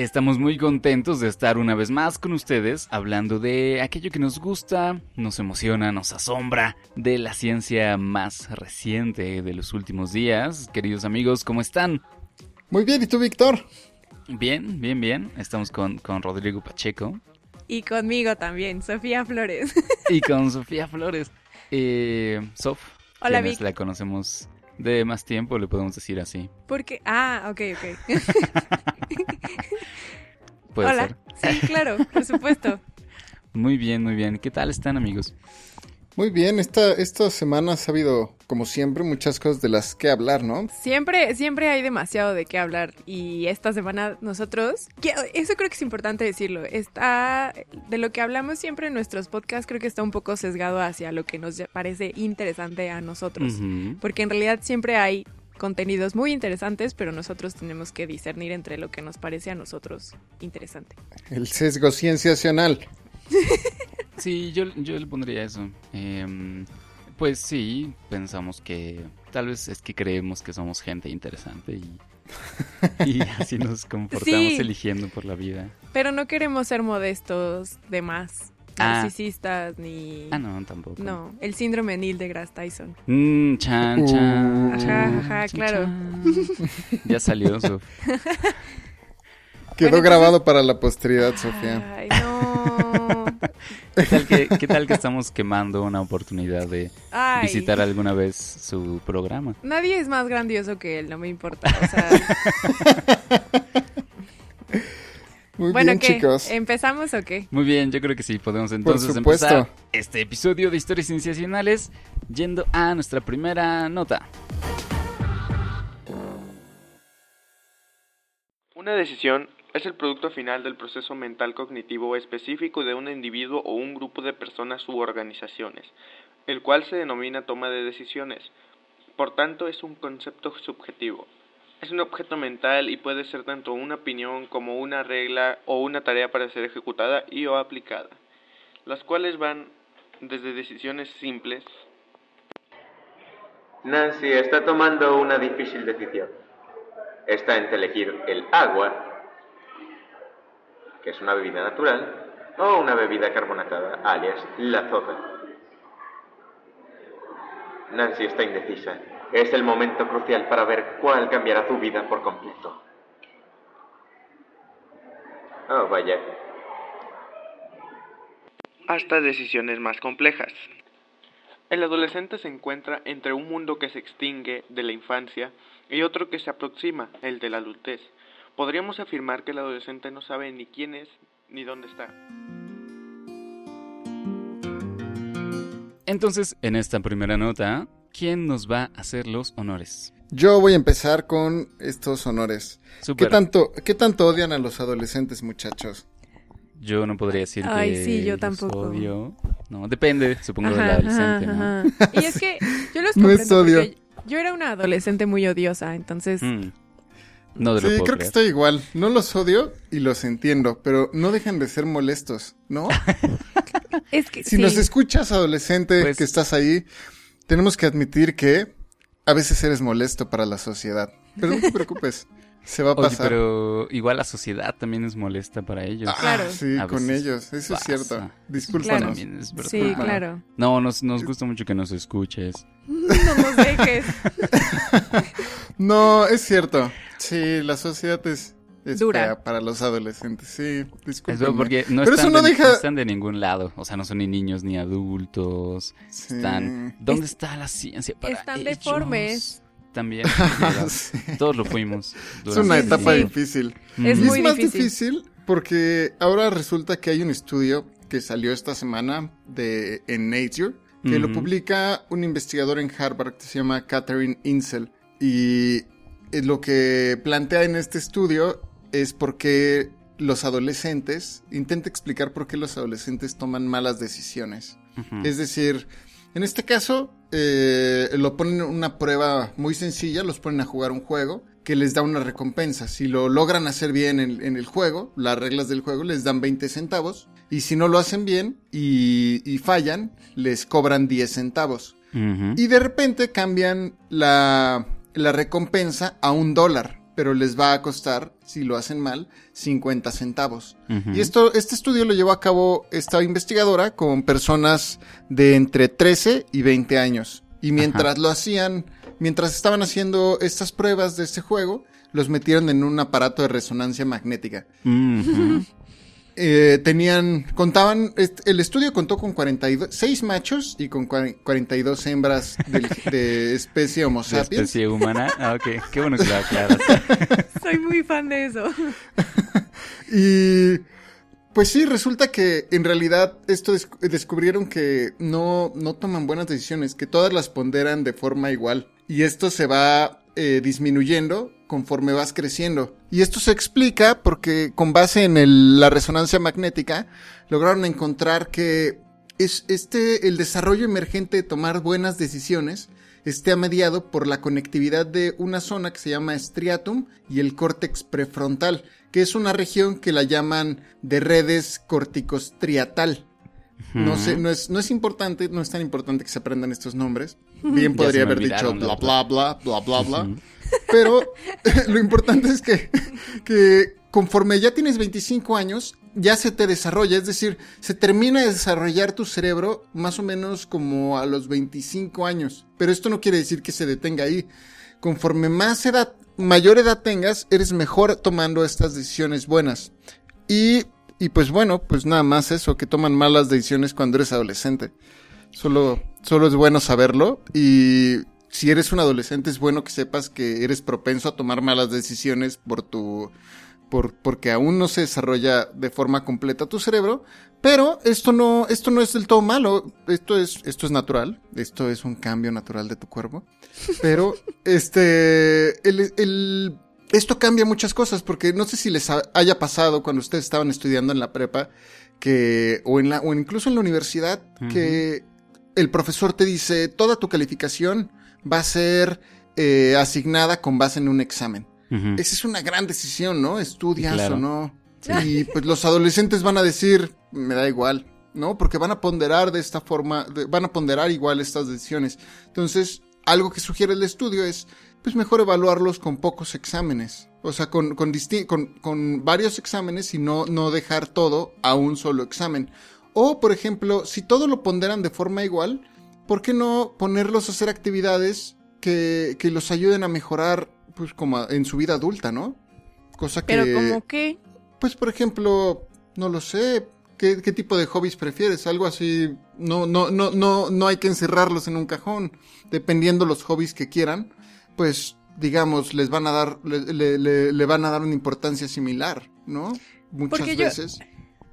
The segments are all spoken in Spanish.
Estamos muy contentos de estar una vez más con ustedes hablando de aquello que nos gusta, nos emociona, nos asombra, de la ciencia más reciente de los últimos días. Queridos amigos, ¿cómo están? Muy bien, ¿y tú, Víctor? Bien, bien, bien. Estamos con, con Rodrigo Pacheco. Y conmigo también, Sofía Flores. y con Sofía Flores. Eh, Sof, Hola, Vic. la conocemos de más tiempo, le podemos decir así. Porque, ah, ok, ok. Puede Hola. ser. Sí, claro, por supuesto. Muy bien, muy bien. ¿Qué tal están, amigos? Muy bien, esta, estas semanas ha habido, como siempre, muchas cosas de las que hablar, ¿no? Siempre, siempre hay demasiado de qué hablar y esta semana nosotros, que- eso creo que es importante decirlo, está, de lo que hablamos siempre en nuestros podcasts creo que está un poco sesgado hacia lo que nos parece interesante a nosotros, porque en realidad siempre hay contenidos muy interesantes, pero nosotros tenemos que discernir entre lo que nos parece a nosotros interesante. El sesgo cienciacional. Sí, yo, yo le pondría eso. Em, pues sí, pensamos que tal vez es que creemos que somos gente interesante y, y así nos comportamos Sí. eligiendo por la vida. Pero no queremos ser modestos de más, Ah. narcisistas ni... Ah, no, tampoco. No, el síndrome Neil deGrasse Tyson. Mm, chan, chan. Ajá, ajá, chan, claro. chan. Ya salió, Sof. Quedó grabado para la posteridad, Sofía. Ay, no. ¿Qué tal, que, ¿Qué tal que estamos quemando una oportunidad de Ay. visitar alguna vez su programa? Nadie es más grandioso que él, no me importa. O sea, Muy bueno, bien, ¿qué? chicos. ¿Empezamos o qué? Muy bien, yo creo que sí, podemos entonces empezar este episodio de Historias Cienciacionales yendo a nuestra primera nota. Una decisión es el producto final del proceso mental cognitivo específico de un individuo o un grupo de personas u organizaciones, el cual se denomina toma de decisiones. Por tanto, es un concepto subjetivo. Es un objeto mental y puede ser tanto una opinión como una regla o una tarea para ser ejecutada y o aplicada, las cuales van desde decisiones simples. Nancy está tomando una difícil decisión. Está entre elegir el agua, que es una bebida natural, o una bebida carbonatada, alias la soda. Nancy está indecisa. Es el momento crucial para ver cuál cambiará su vida por completo. Oh, vaya. hasta decisiones más complejas. El adolescente se encuentra entre un mundo que se extingue de la infancia y otro que se aproxima, el de la adultez. Podríamos afirmar que el adolescente no sabe ni quién es ni dónde está. Entonces, en esta primera nota, ¿quién nos va a hacer los honores? Yo voy a empezar con estos honores. ¿Qué tanto, ¿Qué tanto odian a los adolescentes, muchachos? Yo no podría decir Ay, que sí, yo los tampoco. odio. No, depende, supongo, del adolescente, ajá, ¿no? Y es que yo los No es comprendo odio. porque yo era una adolescente muy odiosa, entonces... Mm. No te Sí, lo puedo creo que estoy igual. No los odio y los entiendo, pero no dejan de ser molestos, ¿no? Es que Si sí. nos escuchas, adolescente, Pues- que estás ahí, tenemos que admitir que a veces eres molesto para la sociedad. Pero no te preocupes, se va a Oye, pasar. pero igual la sociedad también es molesta para ellos. Ah, Claro. sí, con ellos, eso pasa. es cierto. Claro. Discúlpanos. También es. Sí, claro. No, nos, nos gusta mucho que nos escuches. No nos dejes. No, es cierto. Sí, la sociedad es, es Dura. para los adolescentes. Sí, verdad, porque no, Pero están eso no de, deja- no están de ningún lado. O sea, no son ni niños ni adultos. Sí. Están. ¿Dónde Es- está la ciencia para están ellos? deformes. También. Sí. Todos lo fuimos. Es una etapa sí. difícil. Es y muy es más difícil. difícil porque ahora resulta que hay un estudio que salió esta semana de, en Nature que lo publica un investigador en Harvard que se llama Catherine Insel. Y eh, lo que plantea en este estudio es por qué los adolescentes, intenta explicar por qué los adolescentes toman malas decisiones. Es decir, En este caso, eh, lo ponen en una prueba muy sencilla, los ponen a jugar un juego que les da una recompensa. Si lo logran hacer bien en, en el juego, las reglas del juego les dan 20 centavos. Y si no lo hacen bien y, y fallan, les cobran 10 centavos. Y de repente cambian la, la recompensa a un dólar, pero les va a costar, si lo hacen mal, 50 centavos. Y esto, este estudio lo llevó a cabo esta investigadora con personas de entre 13 y 20 años. Y mientras lo hacían, mientras estaban haciendo estas pruebas de este juego, los metieron en un aparato de resonancia magnética. Eh, tenían, contaban, el estudio contó con 46 machos y con cuaren- 42 hembras de especie Homo De especie humana. Ah, ok. Qué bueno que lo aclaras. Soy muy fan de eso. Y pues sí, resulta que en realidad esto des- descubrieron que no, no toman buenas decisiones, que todas las ponderan de forma igual. Y esto se va eh, disminuyendo conforme vas creciendo. Y esto se explica porque con base en la resonancia magnética lograron encontrar que es este el desarrollo emergente de tomar buenas decisiones esté mediado por la conectividad de una zona que se llama striatum y el córtex prefrontal, que es una región que la llaman de redes corticostriatal. No sé, no es, no es importante, no es tan importante que se aprendan estos nombres. Bien podría haber dicho bla la bla bla bla bla bla. Pero lo importante es que, que conforme ya tienes 25 años, ya se te desarrolla, es decir, se termina de desarrollar tu cerebro más o menos como a los 25 años. Pero esto no quiere decir que se detenga ahí. Conforme más edad, mayor edad tengas, eres mejor tomando estas decisiones buenas. Y, y pues bueno, pues nada más eso, que toman malas decisiones cuando eres adolescente. Solo, solo es bueno saberlo y si eres un adolescente es bueno que sepas que eres propenso a tomar malas decisiones por tu, por, porque aún no se desarrolla de forma completa tu cerebro, pero esto no, esto no es del todo malo, esto es, esto es natural, esto es un cambio natural de tu cuerpo, pero este, el, el, esto cambia muchas cosas porque no sé si les ha- haya pasado cuando ustedes estaban estudiando en la prepa que, o en la, o incluso en la universidad, que el profesor te dice, toda tu calificación va a ser eh, asignada con base en un examen. Esa es una gran decisión, ¿no? Estudias Claro. o no. Y pues los adolescentes van a decir, me da igual, ¿no? Porque van a ponderar de esta forma, de- van a ponderar igual estas decisiones. Entonces, algo que sugiere el estudio es, pues mejor evaluarlos con pocos exámenes. O sea, con, con, con, con varios exámenes y no, no dejar todo a un solo examen. O, por ejemplo, si todo lo ponderan de forma igual, ¿por qué no ponerlos a hacer actividades que, que los ayuden a mejorar, pues, como en su vida adulta, ¿no? Cosa que... Pero como que... Pues, por ejemplo, no lo sé. ¿Qué, qué tipo de hobbies prefieres? Algo así. No, no, no, no, no hay que encerrarlos en un cajón. Dependiendo los hobbies que quieran, pues, digamos, les van a dar, le, le- le- le van a dar una importancia similar, ¿no? Muchas Porque yo- veces.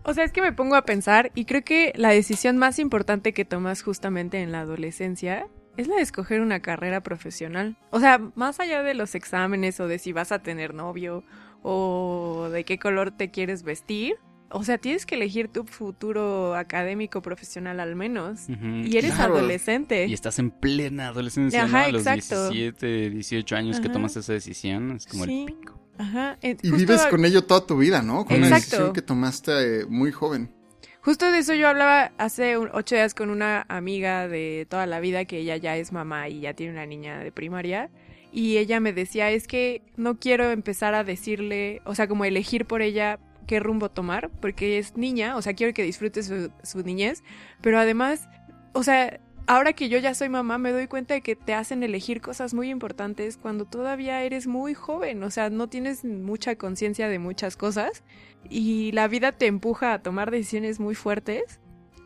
O sea, es que me pongo a pensar y creo que la decisión más importante que tomas justamente en la adolescencia es la de escoger una carrera profesional. O sea, más allá de los exámenes o de si vas a tener novio o de qué color te quieres vestir. O sea, tienes que elegir tu futuro académico profesional al menos. Y eres Claro. adolescente. Y estás en plena adolescencia, Ajá, ¿no? A los exacto. 17, 18 años que tomas esa decisión. Es como Sí. el pico. Ajá. eh, Y vives con ello toda tu vida, ¿no? Con una Exacto. decisión que tomaste eh, muy joven. Justo de eso yo hablaba hace un- ocho días con una amiga de toda la vida que ella ya es mamá y ya tiene una niña de primaria. Y ella me decía, es que no quiero empezar a decirle, o sea, como elegir por ella qué rumbo tomar, porque es niña, o sea, quiero que disfrute su, su niñez, pero además, o sea, ahora que yo ya soy mamá, me doy cuenta de que te hacen elegir cosas muy importantes cuando todavía eres muy joven, o sea, no tienes mucha conciencia de muchas cosas y la vida te empuja a tomar decisiones muy fuertes.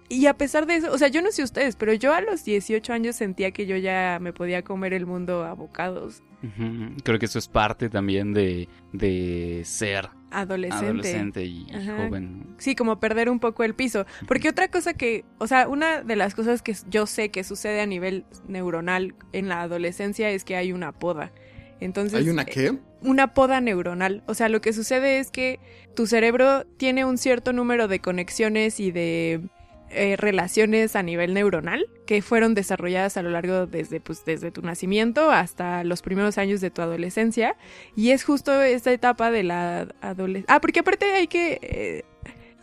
Y a pesar de eso, o sea, yo no sé ustedes, pero yo a los 18 años sentía que yo ya me podía comer el mundo a bocados. Creo que eso es parte también de, de ser Adolescente. adolescente y Ajá. joven. Sí, como perder un poco el piso. Porque otra cosa que, o sea, una de las cosas que yo sé que sucede a nivel neuronal en la adolescencia es que hay una poda. Entonces, ¿Hay una eh, qué? una poda neuronal. O sea, lo que sucede es que tu cerebro tiene un cierto número de conexiones y de eh, relaciones a nivel neuronal que fueron desarrolladas a lo largo desde, pues, desde tu nacimiento hasta los primeros años de tu adolescencia. Y es justo esta etapa de la adolescencia. Ah, porque aparte hay que eh,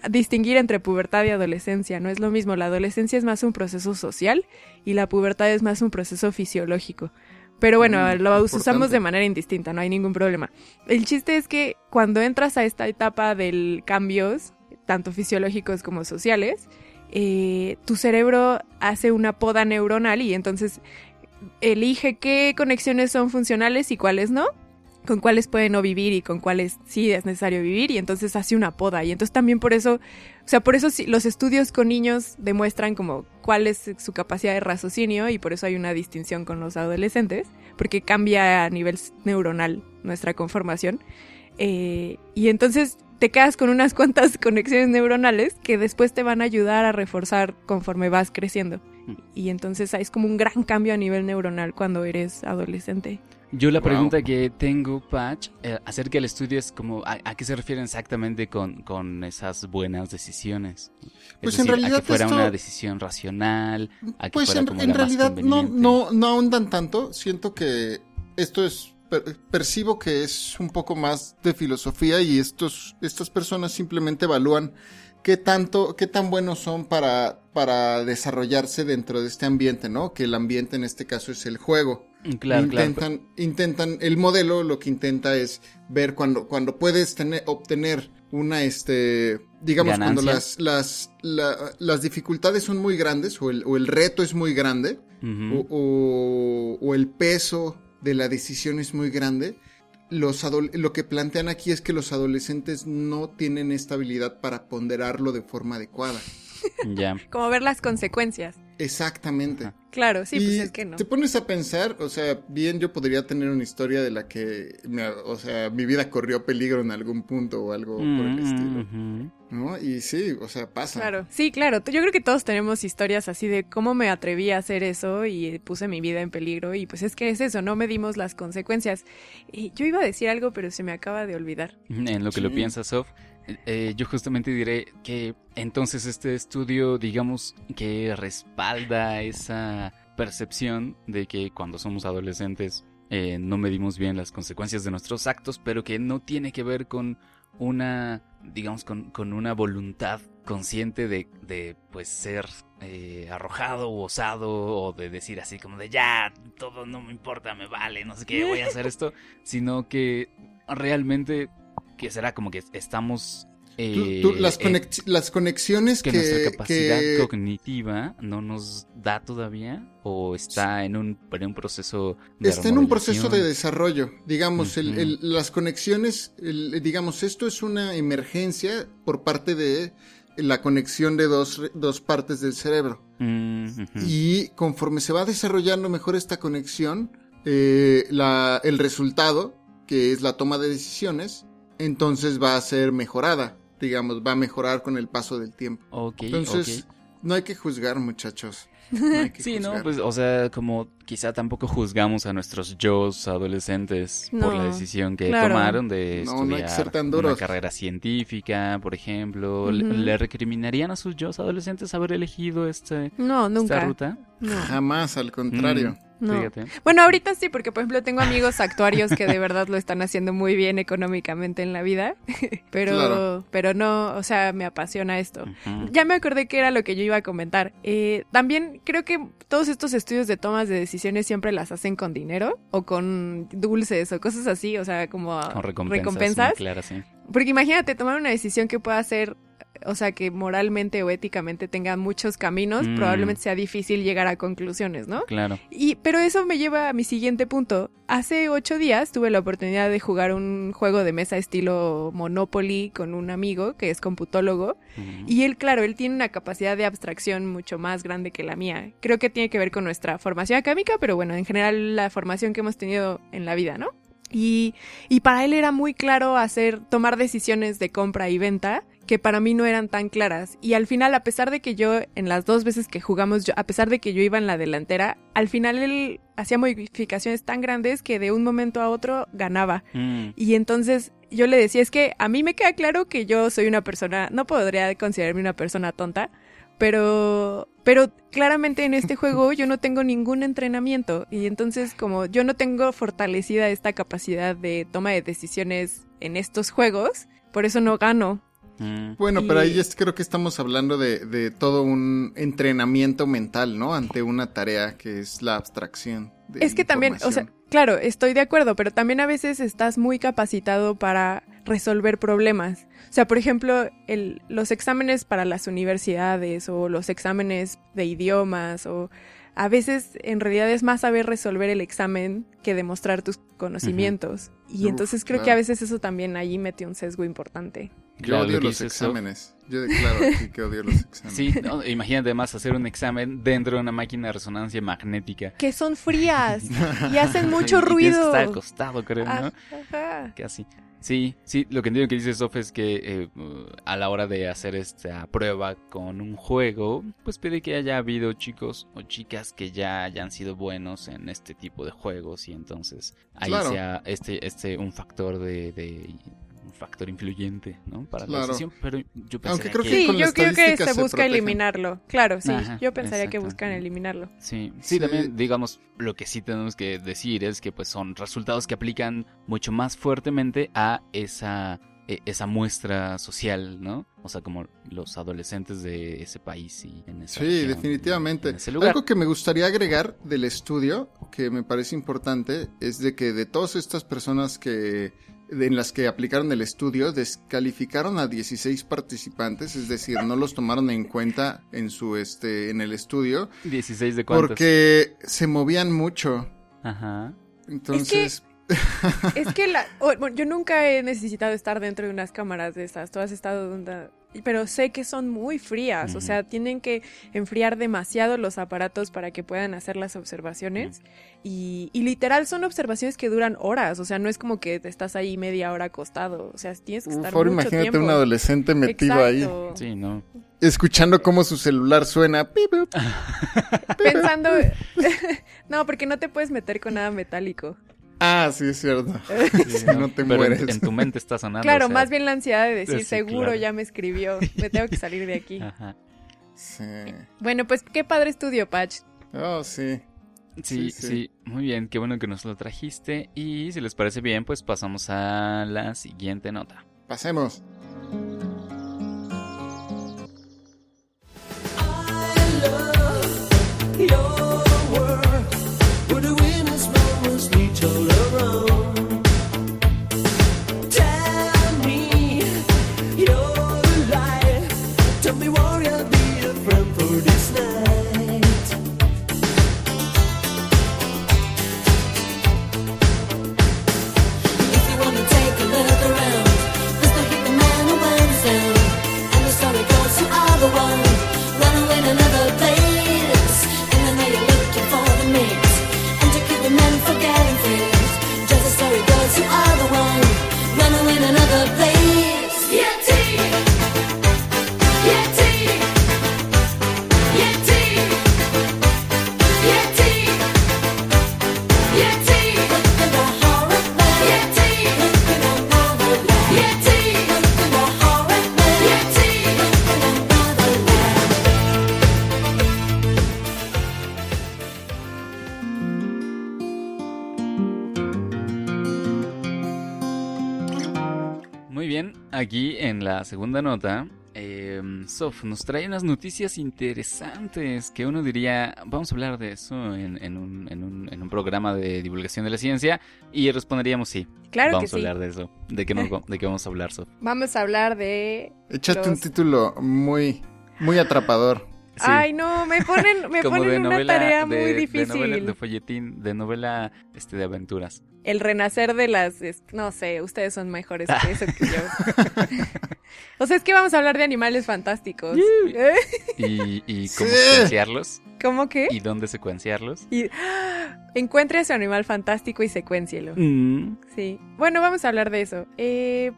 distinguir entre pubertad y adolescencia. No es lo mismo. La adolescencia es más un proceso social y la pubertad es más un proceso fisiológico. Pero bueno, Mm, lo usamos de manera indistinta, no hay ningún problema. El chiste es que cuando entras a esta etapa del cambios, tanto fisiológicos como sociales, eh, tu cerebro hace una poda neuronal y entonces elige qué conexiones son funcionales y cuáles no, con cuáles puede no vivir y con cuáles sí es necesario vivir y entonces hace una poda y entonces también por eso, o sea, por eso los estudios con niños demuestran como cuál es su capacidad de raciocinio y por eso hay una distinción con los adolescentes, porque cambia a nivel neuronal nuestra conformación. Eh, y entonces te quedas con unas cuantas conexiones neuronales que después te van a ayudar a reforzar conforme vas creciendo. Y entonces es como un gran cambio a nivel neuronal cuando eres adolescente. Yo la Wow. pregunta que tengo, Patch, eh, acerca del estudio es como, ¿a, a qué se refieren exactamente con, con esas buenas decisiones? Es Pues en decir, a realidad que fuera esto- una decisión racional, a que Pues fuera en, como en la más realidad no, no, no ahondan tanto. Siento que esto es, per- percibo que es un poco más de filosofía y estos, estas personas simplemente evalúan qué tanto, qué tan buenos son para, para desarrollarse dentro de este ambiente, ¿no? Que el ambiente en este caso es el juego. Mm, Claro, claro. intentan, intentan, el modelo lo que intenta es ver cuando, cuando puedes tener, obtener una, este, digamos, cuando las, las, la- las dificultades son muy grandes o el, o el reto es muy grande o- o el peso de la decisión es muy grande, los lo que plantean aquí es que los adolescentes no tienen esta habilidad para ponderarlo de forma adecuada. Ya. Como ver las consecuencias. Exactamente. Ajá. Claro, sí, y pues es que no. te pones a pensar, o sea, bien yo podría tener una historia de la que, me- o sea, mi vida corrió peligro en algún punto o algo por el Mm, estilo. ¿no? Y sí, o sea, pasa. Claro, sí, claro. Yo creo que todos tenemos historias así de cómo me atreví a hacer eso y puse mi vida en peligro y pues es que es eso, no medimos las consecuencias. Y yo iba a decir algo, pero se me acaba de olvidar. En lo que lo piensas, Sof, eh, yo justamente diré que entonces este estudio, digamos, que respalda esa percepción de que cuando somos adolescentes eh, no medimos bien las consecuencias de nuestros actos, pero que no tiene que ver con una, digamos, con, con una voluntad consciente de, de pues, ser eh, arrojado o osado o de decir así como de ya, todo no me importa, me vale, no sé qué, voy a hacer esto, sino que realmente que será como que estamos... Eh, tú- las, eh, conex- las conexiones que, que, nuestra capacidad que- cognitiva no nos da todavía o está en un, en un proceso de Está en un proceso de desarrollo. Digamos, el- las conexiones, el- digamos, esto es una emergencia por parte de la conexión de dos, dos partes del cerebro. Y conforme se va desarrollando mejor esta conexión, eh, la- el resultado, que es la toma de decisiones, entonces va a ser mejorada. Digamos, va a mejorar con el paso del tiempo. Ok, Entonces, no hay que juzgar, muchachos. No hay que Sí, no, juzgar. pues, o sea, como quizá tampoco juzgamos a nuestros yo adolescentes por la No, decisión que claro. tomaron de No, no hay que estudiar ser tan una duros. carrera científica, por ejemplo. ¿Le- Ujú. ¿Le recriminarían a sus yo adolescentes haber elegido este, No, esta nunca. ruta? No, Jamás, al contrario. Mm, no. Fíjate. Bueno, ahorita sí, porque por ejemplo tengo amigos actuarios que de verdad lo están haciendo muy bien económicamente en la vida, pero, Claro. pero no, o sea, me apasiona esto. Ya me acordé que era lo que yo iba a comentar. Eh, también creo que todos estos estudios de tomas de decisiones siempre las hacen con dinero o con dulces o cosas así, o sea, como Con recompensas. sí. Porque imagínate tomar una decisión que pueda ser, o sea, que moralmente o éticamente tenga muchos caminos, Mm. probablemente sea difícil llegar a conclusiones, ¿no? Claro. Y, pero eso me lleva a mi siguiente punto. Hace ocho días tuve la oportunidad de jugar un juego de mesa estilo Monopoly con un amigo que es computólogo. Ujú. Y él, claro, él tiene una capacidad de abstracción mucho más grande que la mía. Creo que tiene que ver con nuestra formación académica, pero bueno, en general la formación que hemos tenido en la vida, ¿no? Y, y para él era muy claro hacer, tomar decisiones de compra y venta que para mí no eran tan claras. Y al final, a pesar de que yo, en las dos veces que jugamos, yo, a pesar de que yo iba en la delantera, al final él hacía modificaciones tan grandes que de un momento a otro ganaba. Mm, Y entonces yo le decía, es que a mí me queda claro que yo soy una persona, no podría considerarme una persona tonta, pero pero claramente en este juego yo no tengo ningún entrenamiento y entonces como yo no tengo fortalecida esta capacidad de toma de decisiones en estos juegos, por eso no gano. Mm. Bueno, pero ahí es, creo que estamos hablando de, de todo un entrenamiento mental, ¿no? Ante una tarea que es la abstracción. de Es que también, o sea, claro, estoy de acuerdo, pero también a veces estás muy capacitado para resolver problemas. O sea, por ejemplo, el, los exámenes para las universidades o los exámenes de idiomas o a veces en realidad es más saber resolver el examen que demostrar tus conocimientos. Y Uf, entonces creo que a veces eso también allí mete un sesgo importante. Yo Claro, odio los exámenes. Yo declaro aquí que odio los exámenes. Sí, no, imagínate además hacer un examen dentro de una máquina de resonancia magnética. Que son frías y hacen mucho Y que ruido. estar acostado, creo, ¿no? Ajá. Casi. Sí, sí, lo que entiendo que dice Sof es que eh, a la hora de hacer esta prueba con un juego, pues pide que haya habido chicos o chicas que ya hayan sido buenos en este tipo de juegos y entonces ahí Claro. sea este, este un factor de, factor influyente, ¿no? Para la Claro. decisión, pero yo pensaría Aunque creo que... que Sí, con la yo creo que se se busca eliminarlo. Claro, sí. Ajá, yo pensaría que buscan eliminarlo. Sí, sí, Sí. también, digamos, lo que sí tenemos que decir es que pues son resultados que aplican mucho más fuertemente a esa, e- esa muestra social, ¿no? O sea, como los adolescentes de ese país y en esa Sí, región, definitivamente. en ese lugar. Algo que me gustaría agregar del estudio, que me parece importante, es de que de todas estas personas que en las que aplicaron el estudio, descalificaron a 16 participantes, es decir, no los tomaron en cuenta en su este en el estudio 16 de cuántos. porque se movían mucho. Ajá. Entonces, Es que la, o- bueno, yo nunca he necesitado estar dentro de unas cámaras de esas. Tú has estado donde- pero sé que son muy frías. O sea, tienen que enfriar demasiado los aparatos para que puedan hacer las observaciones. Y, y literal son observaciones que duran horas. O sea, no es como que te estás ahí media hora acostado. O sea, tienes que estar ahora mucho imagínate tiempo. un adolescente metido ahí. Sí, no. escuchando cómo su celular suena. Pensando, no, porque no te puedes meter con nada metálico. Ah, sí, es cierto. Sí, no te Pero en- mueres. En, tu mente está sonando. Claro, o sea, más bien la ansiedad de decir, sí, seguro claro. ya me escribió, me tengo que salir de aquí. Ajá. Sí. Bueno, pues qué padre estudio, Patch. Oh, sí. Sí, Sí, muy bien, qué bueno que nos lo trajiste. Y si les parece bien, pues pasamos a la siguiente nota. Pasemos. If aquí en la segunda nota, eh, Sof nos trae unas noticias interesantes que uno diría, vamos a hablar de eso en, en un, en un- en un programa de divulgación de la ciencia y responderíamos sí. Claro vamos que a sí. hablar de eso. ¿De qué, nos- de qué vamos a hablar, Sof? Vamos a hablar de... Échate un título muy, muy atrapador. Sí. Ay, no, me ponen, me de ponen una tarea de- muy De, difícil. novela, de folletín, de novela este, de aventuras. El renacer de las... es- No sé, ustedes son mejores que eso que yo. o sea, es que vamos a hablar de animales fantásticos. ¿Eh? Y, y cómo secuenciarlos ¿Cómo que? y dónde secuenciarlos. Y... Encuentre a su animal fantástico y secuéncielo. Mm, Sí. Bueno, vamos a hablar de eso. Eh,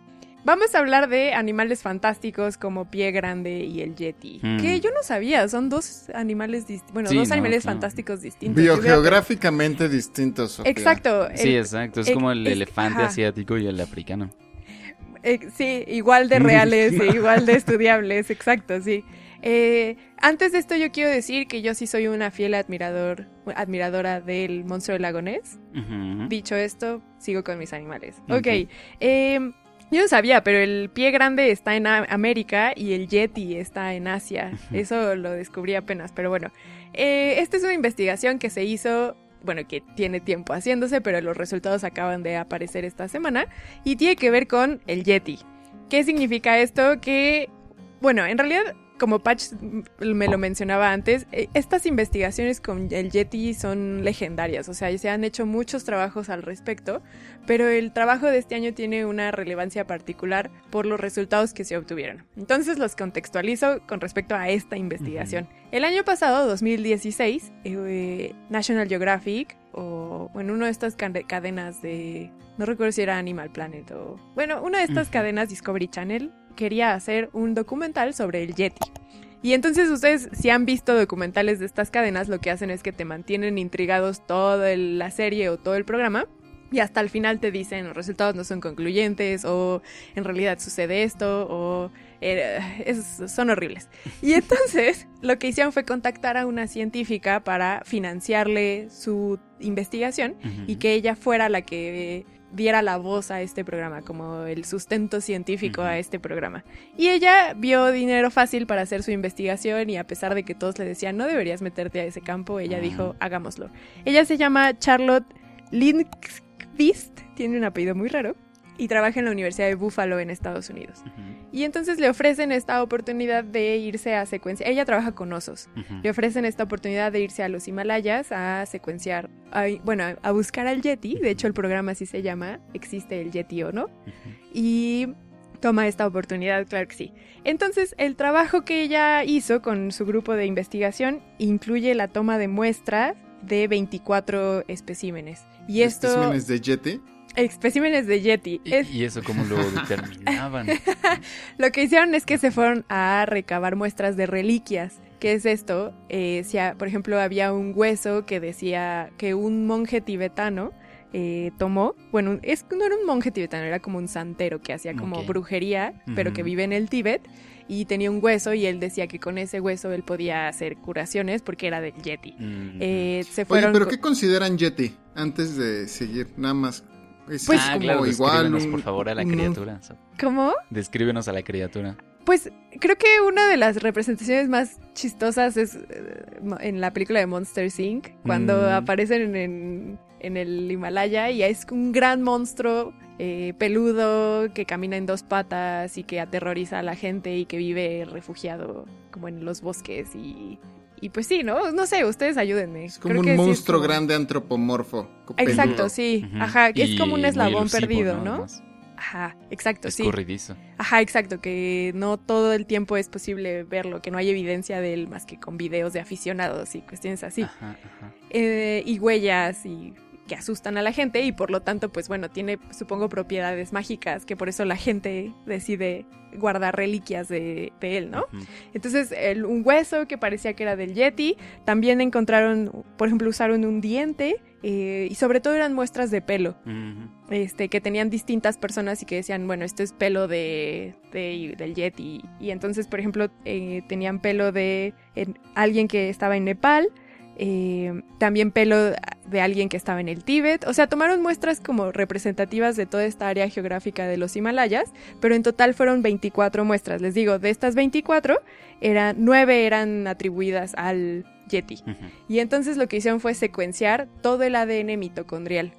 vamos a hablar de animales fantásticos como Pie Grande y el Yeti. Mm. Que yo no sabía, son dos animales distintos. Bueno, Sí, dos no, animales claro. fantásticos distintos. Biogeográficamente distintos. Sofía. Exacto. Sí, exacto. Es el- como el es- elefante ajá. asiático y el africano. eh, sí, igual de reales e igual de estudiables, exacto, sí. Eh, antes de esto yo quiero decir que yo sí soy una fiel admirador, admiradora del monstruo del lago Ness. Ujú. Dicho esto, sigo con mis animales. Ok. Ok. eh, yo no sabía, pero el pie grande está en América y el Yeti está en Asia. Eso lo descubrí apenas, pero bueno. Eh, esta es una investigación que se hizo, bueno, que tiene tiempo haciéndose, pero los resultados acaban de aparecer esta semana y tiene que ver con el Yeti. ¿Qué significa esto? Que, bueno, en realidad, como Patch me lo mencionaba antes, eh, estas investigaciones con el Yeti son legendarias, o sea, se han hecho muchos trabajos al respecto, pero el trabajo de este año tiene una relevancia particular por los resultados que se obtuvieron. Entonces los contextualizo con respecto a esta investigación. El año pasado, 2016, eh, National Geographic, o bueno, una de estas cade- cadenas de... No recuerdo si era Animal Planet o... Bueno, una de estas Ujú. cadenas Discovery Channel quería hacer un documental sobre el Yeti. Y entonces ustedes, si han visto documentales de estas cadenas, lo que hacen es que te mantienen intrigados toda la serie o todo el programa. Y hasta el final te dicen los resultados no son concluyentes o en realidad sucede esto o eh, es- son horribles. Y entonces lo que hicieron fue contactar a una científica para financiarle su investigación y que ella fuera la que diera la voz a este programa, como el sustento científico a este programa. Y ella vio dinero fácil para hacer su investigación y a pesar de que todos le decían no deberías meterte a ese campo, ella dijo hagámoslo. Ella se llama Charlotte Lindqvist, tiene un apellido muy raro, y trabaja en la Universidad de Buffalo en Estados Unidos. Y entonces le ofrecen esta oportunidad de irse a secuencia. Ella trabaja con osos. Le ofrecen esta oportunidad de irse a los Himalayas a secuenciar, a- bueno, a- buscar al Yeti. De hecho, el programa así se llama, existe el Yeti o no. Y toma esta oportunidad, claro que sí. Entonces, el trabajo que ella hizo con su grupo de investigación incluye la toma de muestras de 24 especímenes. Y esto... Especímenes de Yeti. Especímenes de Yeti. ¿Y, Es- y eso cómo lo determinaban? Lo que hicieron es que se fueron a recabar muestras de reliquias. ¿Qué es esto? Eh, si a- por ejemplo, había un hueso que decía que un monje tibetano eh, tomó. Bueno, es, no era un monje tibetano, era como un santero que hacía como brujería, pero que vive en el Tíbet. Y tenía un hueso y él decía que con ese hueso él podía hacer curaciones porque era del Yeti. Ujú. Eh, se Oye, fueron. pero ¿qué consideran Yeti? Antes de seguir, nada más. Es Pues- ah, como claro, igual. descríbenos, un- por favor, a la criatura. ¿Cómo? Descríbenos a la criatura. Pues creo que una de las representaciones más chistosas es eh, en la película de Monster Inc. Cuando Mm. aparecen en, en el Himalaya y es un gran monstruo eh, peludo que camina en dos patas y que aterroriza a la gente y que vive refugiado como en los bosques y, y pues sí, ¿no? No sé, ustedes ayúdenme. Es como Creo un que sí es monstruo como- grande antropomorfo. Exacto, peludo. sí. Ajá, que es como un eslabón elusivo, perdido, ¿no? Ajá, exacto, sí. Escurridizo. Ajá, exacto, que no todo el tiempo es posible verlo, que no hay evidencia de él más que con videos de aficionados y cuestiones así. Ajá, ajá. Eh, y huellas y que asustan a la gente y por lo tanto, pues bueno, tiene supongo propiedades mágicas que por eso la gente decide guardar reliquias de, de él, ¿no? Entonces, el- un hueso que parecía que era del Yeti, también encontraron, por ejemplo, usaron un diente eh, y sobre todo eran muestras de pelo este, que tenían distintas personas y que decían, bueno, esto es pelo de, de- del Yeti. Y entonces, por ejemplo, eh, tenían pelo de en- alguien que estaba en Nepal, eh, también pelo de alguien que estaba en el Tíbet. O sea, tomaron muestras como representativas de toda esta área geográfica de los Himalayas, pero en total fueron 24 muestras. Les digo, de estas 24, eran, 9 eran atribuidas al Yeti. Y entonces lo que hicieron fue secuenciar todo el ADN mitocondrial.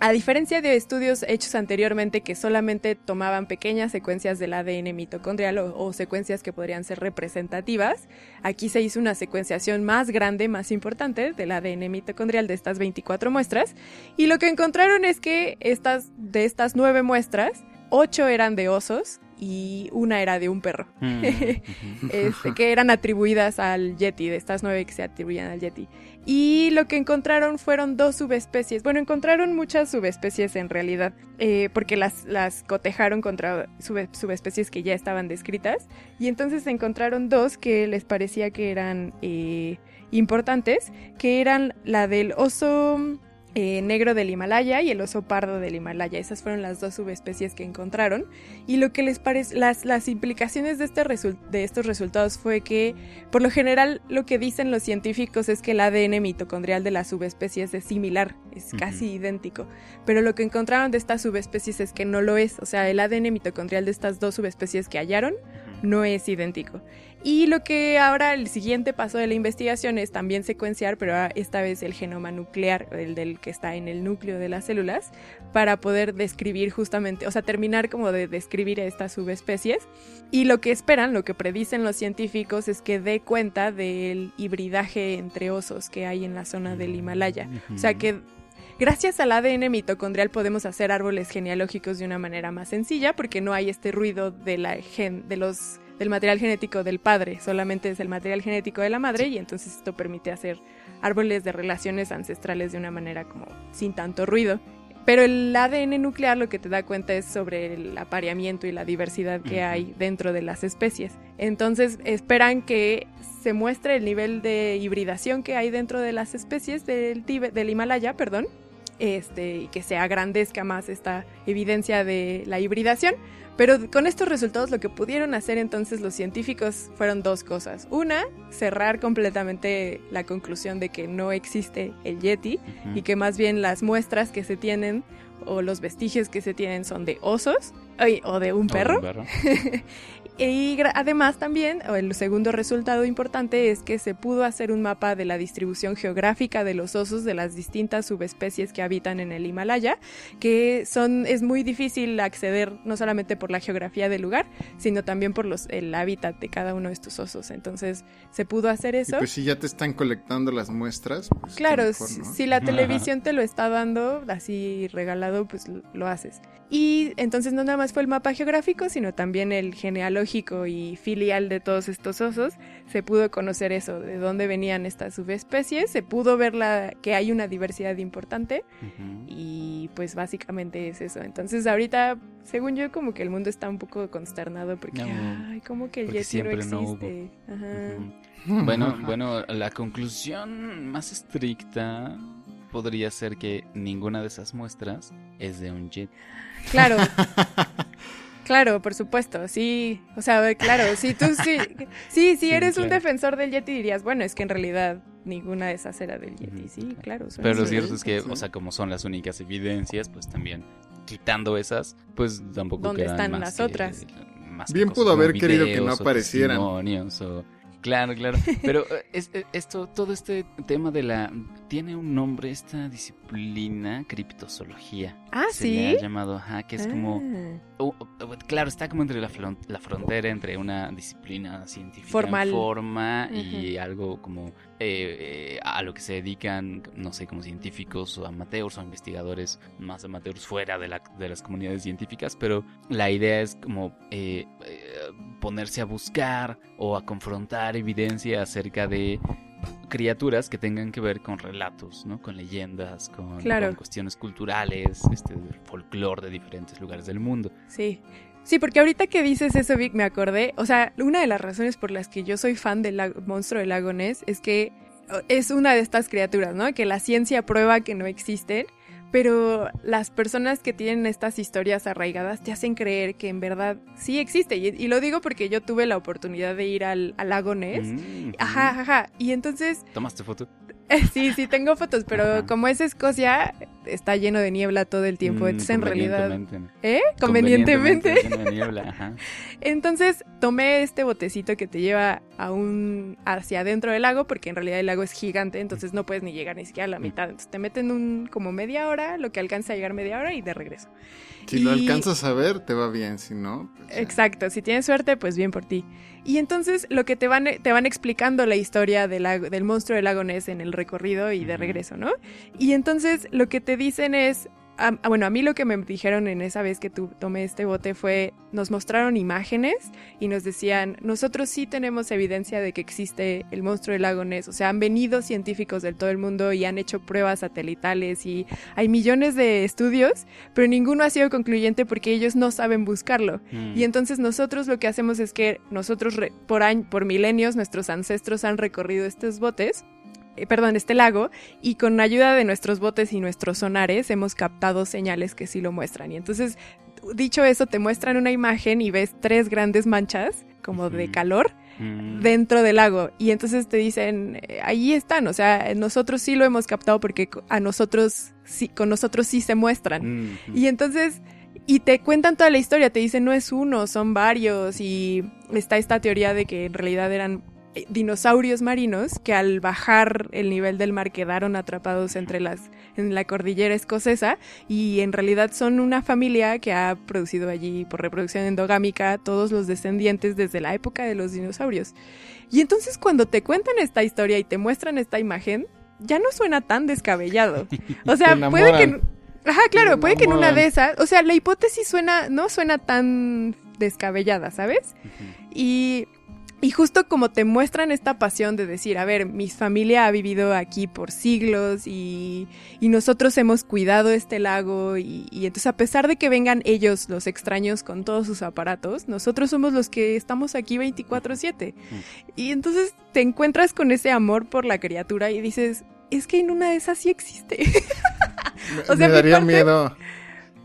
A diferencia de estudios hechos anteriormente que solamente tomaban pequeñas secuencias del ADN mitocondrial o, secuencias que podrían ser representativas, aquí se hizo una secuenciación más grande, más importante del ADN mitocondrial de estas 24 muestras. Y lo que encontraron es que estas, de estas nueve muestras, ocho eran de osos y una era de un perro. Ujú. este, que eran atribuidas al Yeti, de estas nueve que se atribuían al Yeti. Y lo que encontraron fueron dos subespecies. Bueno, encontraron muchas subespecies en realidad, eh, porque las, las cotejaron contra sube- subespecies que ya estaban descritas. Y entonces encontraron dos que les parecía que eran eh, importantes, que eran la del oso eh, negro del Himalaya y el oso pardo del Himalaya. Esas fueron las dos subespecies que encontraron. Y lo que les parece, las, las implicaciones de, este de estos resultados fue que, por lo general, lo que dicen los científicos es que el ADN mitocondrial de las subespecies es similar, es casi idéntico. Pero lo que encontraron de estas subespecies es que no lo es. O sea, el ADN mitocondrial de estas dos subespecies que hallaron no es idéntico. Y lo que ahora el siguiente paso de la investigación es también secuenciar, pero esta vez el genoma nuclear, el del que está en el núcleo de las células, para poder describir justamente, o sea, terminar como de describir a estas subespecies. Y lo que esperan, lo que predicen los científicos es que dé cuenta del hibridaje entre osos que hay en la zona del Himalaya. O sea que Gracias al ADN mitocondrial podemos hacer árboles genealógicos de una manera más sencilla porque no hay este ruido de la gen, de los, del material genético del padre, solamente es el material genético de la madre y entonces esto permite hacer árboles de relaciones ancestrales de una manera como sin tanto ruido. Pero el ADN nuclear lo que te da cuenta es sobre el apareamiento y la diversidad que hay dentro de las especies. Entonces esperan que se muestre el nivel de hibridación que hay dentro de las especies del, del Himalaya, perdón, este, y que se agrandezca más esta evidencia de la hibridación. Pero con estos resultados lo que pudieron hacer entonces los científicos fueron dos cosas. Una, cerrar completamente la conclusión de que no existe el Yeti y que más bien las muestras que se tienen o los vestigios que se tienen son de osos o de un perro. Y gra- además también, el segundo resultado importante es que se pudo hacer un mapa de la distribución geográfica de los osos de las distintas subespecies que habitan en el Himalaya, que son es muy difícil acceder no solamente por la geografía del lugar, sino también por los el hábitat de cada uno de estos osos. Entonces, se pudo hacer Y eso. pues si ya te están colectando las muestras, pues Claro, mejor, si- ¿no? si la televisión te lo está dando así regalado, pues lo haces. Y entonces no nada más fue el mapa geográfico, sino también el genealógico y filial de todos estos osos. Se pudo conocer eso, de dónde venían estas subespecies, se pudo ver la, que hay una diversidad importante. Y pues básicamente es eso. Entonces ahorita, según yo, como que el mundo está un poco consternado porque, No, ay, como que el Yeti no existe. Bueno, bueno, la conclusión más estricta podría ser que ninguna de esas muestras es de un jet. Claro. Claro, por supuesto, sí, o sea, claro, si tú sí, sí, si Sí, eres un defensor del Yeti dirías, bueno, es que en realidad ninguna de esas era del Yeti, sí, claro. son Pero lo cierto es que, sí. o sea, como son las únicas evidencias, pues también quitando esas, pues tampoco ¿Dónde quedan están más las que- otras? más Bien cosas pudo haber querido que no aparecieran. o- Claro, claro. Pero eh, es- eh, esto, todo este tema de la... Tiene un nombre esta disciplina, criptozoología. Ah, Se sí. le ha llamado, ajá, que es como... Ah. Oh, oh, oh, claro, está como entre la, la frontera entre una disciplina científica Formal. en forma y algo como eh, eh, a lo que se dedican, no sé, como científicos o amateurs o investigadores más amateurs fuera de, la- de las comunidades científicas, pero la idea es como eh, eh, ponerse a buscar o a confrontar evidencia acerca de criaturas que tengan que ver con relatos, ¿no? Con leyendas, con, Claro. con cuestiones culturales, este, folclore de diferentes lugares del mundo. Sí. Sí, porque ahorita que dices eso, Vic, me acordé. O sea, una de las razones por las que yo soy fan del lago- monstruo del lago Ness es que es una de estas criaturas, ¿no? Que la ciencia prueba que no existen, pero las personas que tienen estas historias arraigadas te hacen creer que en verdad sí existe. Y, y lo digo porque yo tuve la oportunidad de ir al, al lago Ness. Mm, Ajá, ajá. Y entonces ¿Tomaste foto? Sí, sí, tengo fotos, pero Ajá. como es Escocia, está lleno de niebla todo el tiempo. Mm, entonces, en realidad. convenientemente. ¿Eh? Convenientemente. ajá. Entonces, tomé este botecito que te lleva a un. hacia adentro del lago, porque en realidad el lago es gigante, entonces no puedes ni llegar ni siquiera a la mitad. Entonces, te meten un como media hora, lo que alcanza a llegar media hora y de regreso. Si lo alcanzas a ver, te va bien, si no, pues ya. Exacto, si tienes suerte, pues bien por ti. Y entonces lo que te van, te van explicando la historia del, lago- del monstruo del lago Ness en el recorrido y de regreso, ¿no? Y entonces lo que te dicen es, ah, bueno, a mí lo que me dijeron en esa vez que tu- tomé este bote fue, nos mostraron imágenes y nos decían, nosotros sí tenemos evidencia de que existe el monstruo del lago Ness, o sea, han venido científicos del todo el mundo y han hecho pruebas satelitales y hay millones de estudios, pero ninguno ha sido concluyente porque ellos no saben buscarlo. Mm. Y entonces nosotros lo que hacemos es que nosotros re- por año, por milenios nuestros ancestros han recorrido estos botes eh, perdón, este lago, y con ayuda de nuestros botes y nuestros sonares hemos captado señales que sí lo muestran. Y entonces, dicho eso, te muestran una imagen y ves tres grandes manchas como de calor Mm, dentro del lago. Y entonces te dicen, eh, ahí están, o sea, nosotros sí lo hemos captado porque a nosotros sí, con nosotros sí se muestran. mm, Y entonces, y te cuentan toda la historia, te dicen, no es uno, son varios, y está esta teoría de que en realidad eran dinosaurios marinos que al bajar el nivel del mar quedaron atrapados entre las en la cordillera escocesa y en realidad son una familia que ha producido allí por reproducción endogámica todos los descendientes desde la época de los dinosaurios. Y entonces cuando te cuentan esta historia y te muestran esta imagen, ya no suena tan descabellado. O sea, puede que. Ajá, claro, puede que en una de esas, o sea, la hipótesis suena, no suena tan descabellada, ¿sabes? Y, y justo como te muestran esta pasión de decir, a ver, mi familia ha vivido aquí por siglos y, y nosotros hemos cuidado este lago y, y entonces a pesar de que vengan ellos, los extraños, con todos sus aparatos, nosotros somos los que estamos aquí 24/7. Y entonces te encuentras con ese amor por la criatura y dices, es que en una de esas sí existe. Me, O sea, me mi daría parte- miedo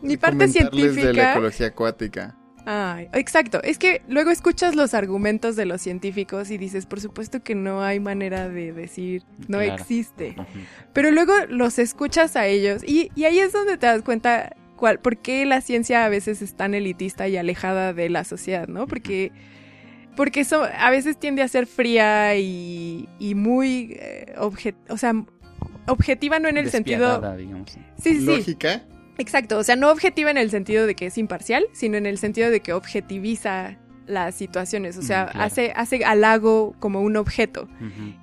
Mi parte comentarles de la científica... ecología acuática. Ay, exacto. Es que luego escuchas los argumentos de los científicos y dices, por supuesto que no hay manera de decir, no Claro. existe. Pero luego los escuchas a ellos y, y ahí es donde te das cuenta cuál, por qué la ciencia a veces es tan elitista y alejada de la sociedad, ¿no? Porque, porque eso a veces tiende a ser fría y, y muy, eh, o sea, objetiva no en el sentido... Digamos. Sí, sí, sí. Lógica. Exacto, o sea, no objetiva en el sentido de que es imparcial, sino en el sentido de que objetiviza las situaciones, o sea, Mm, claro. hace, hace al lago como un objeto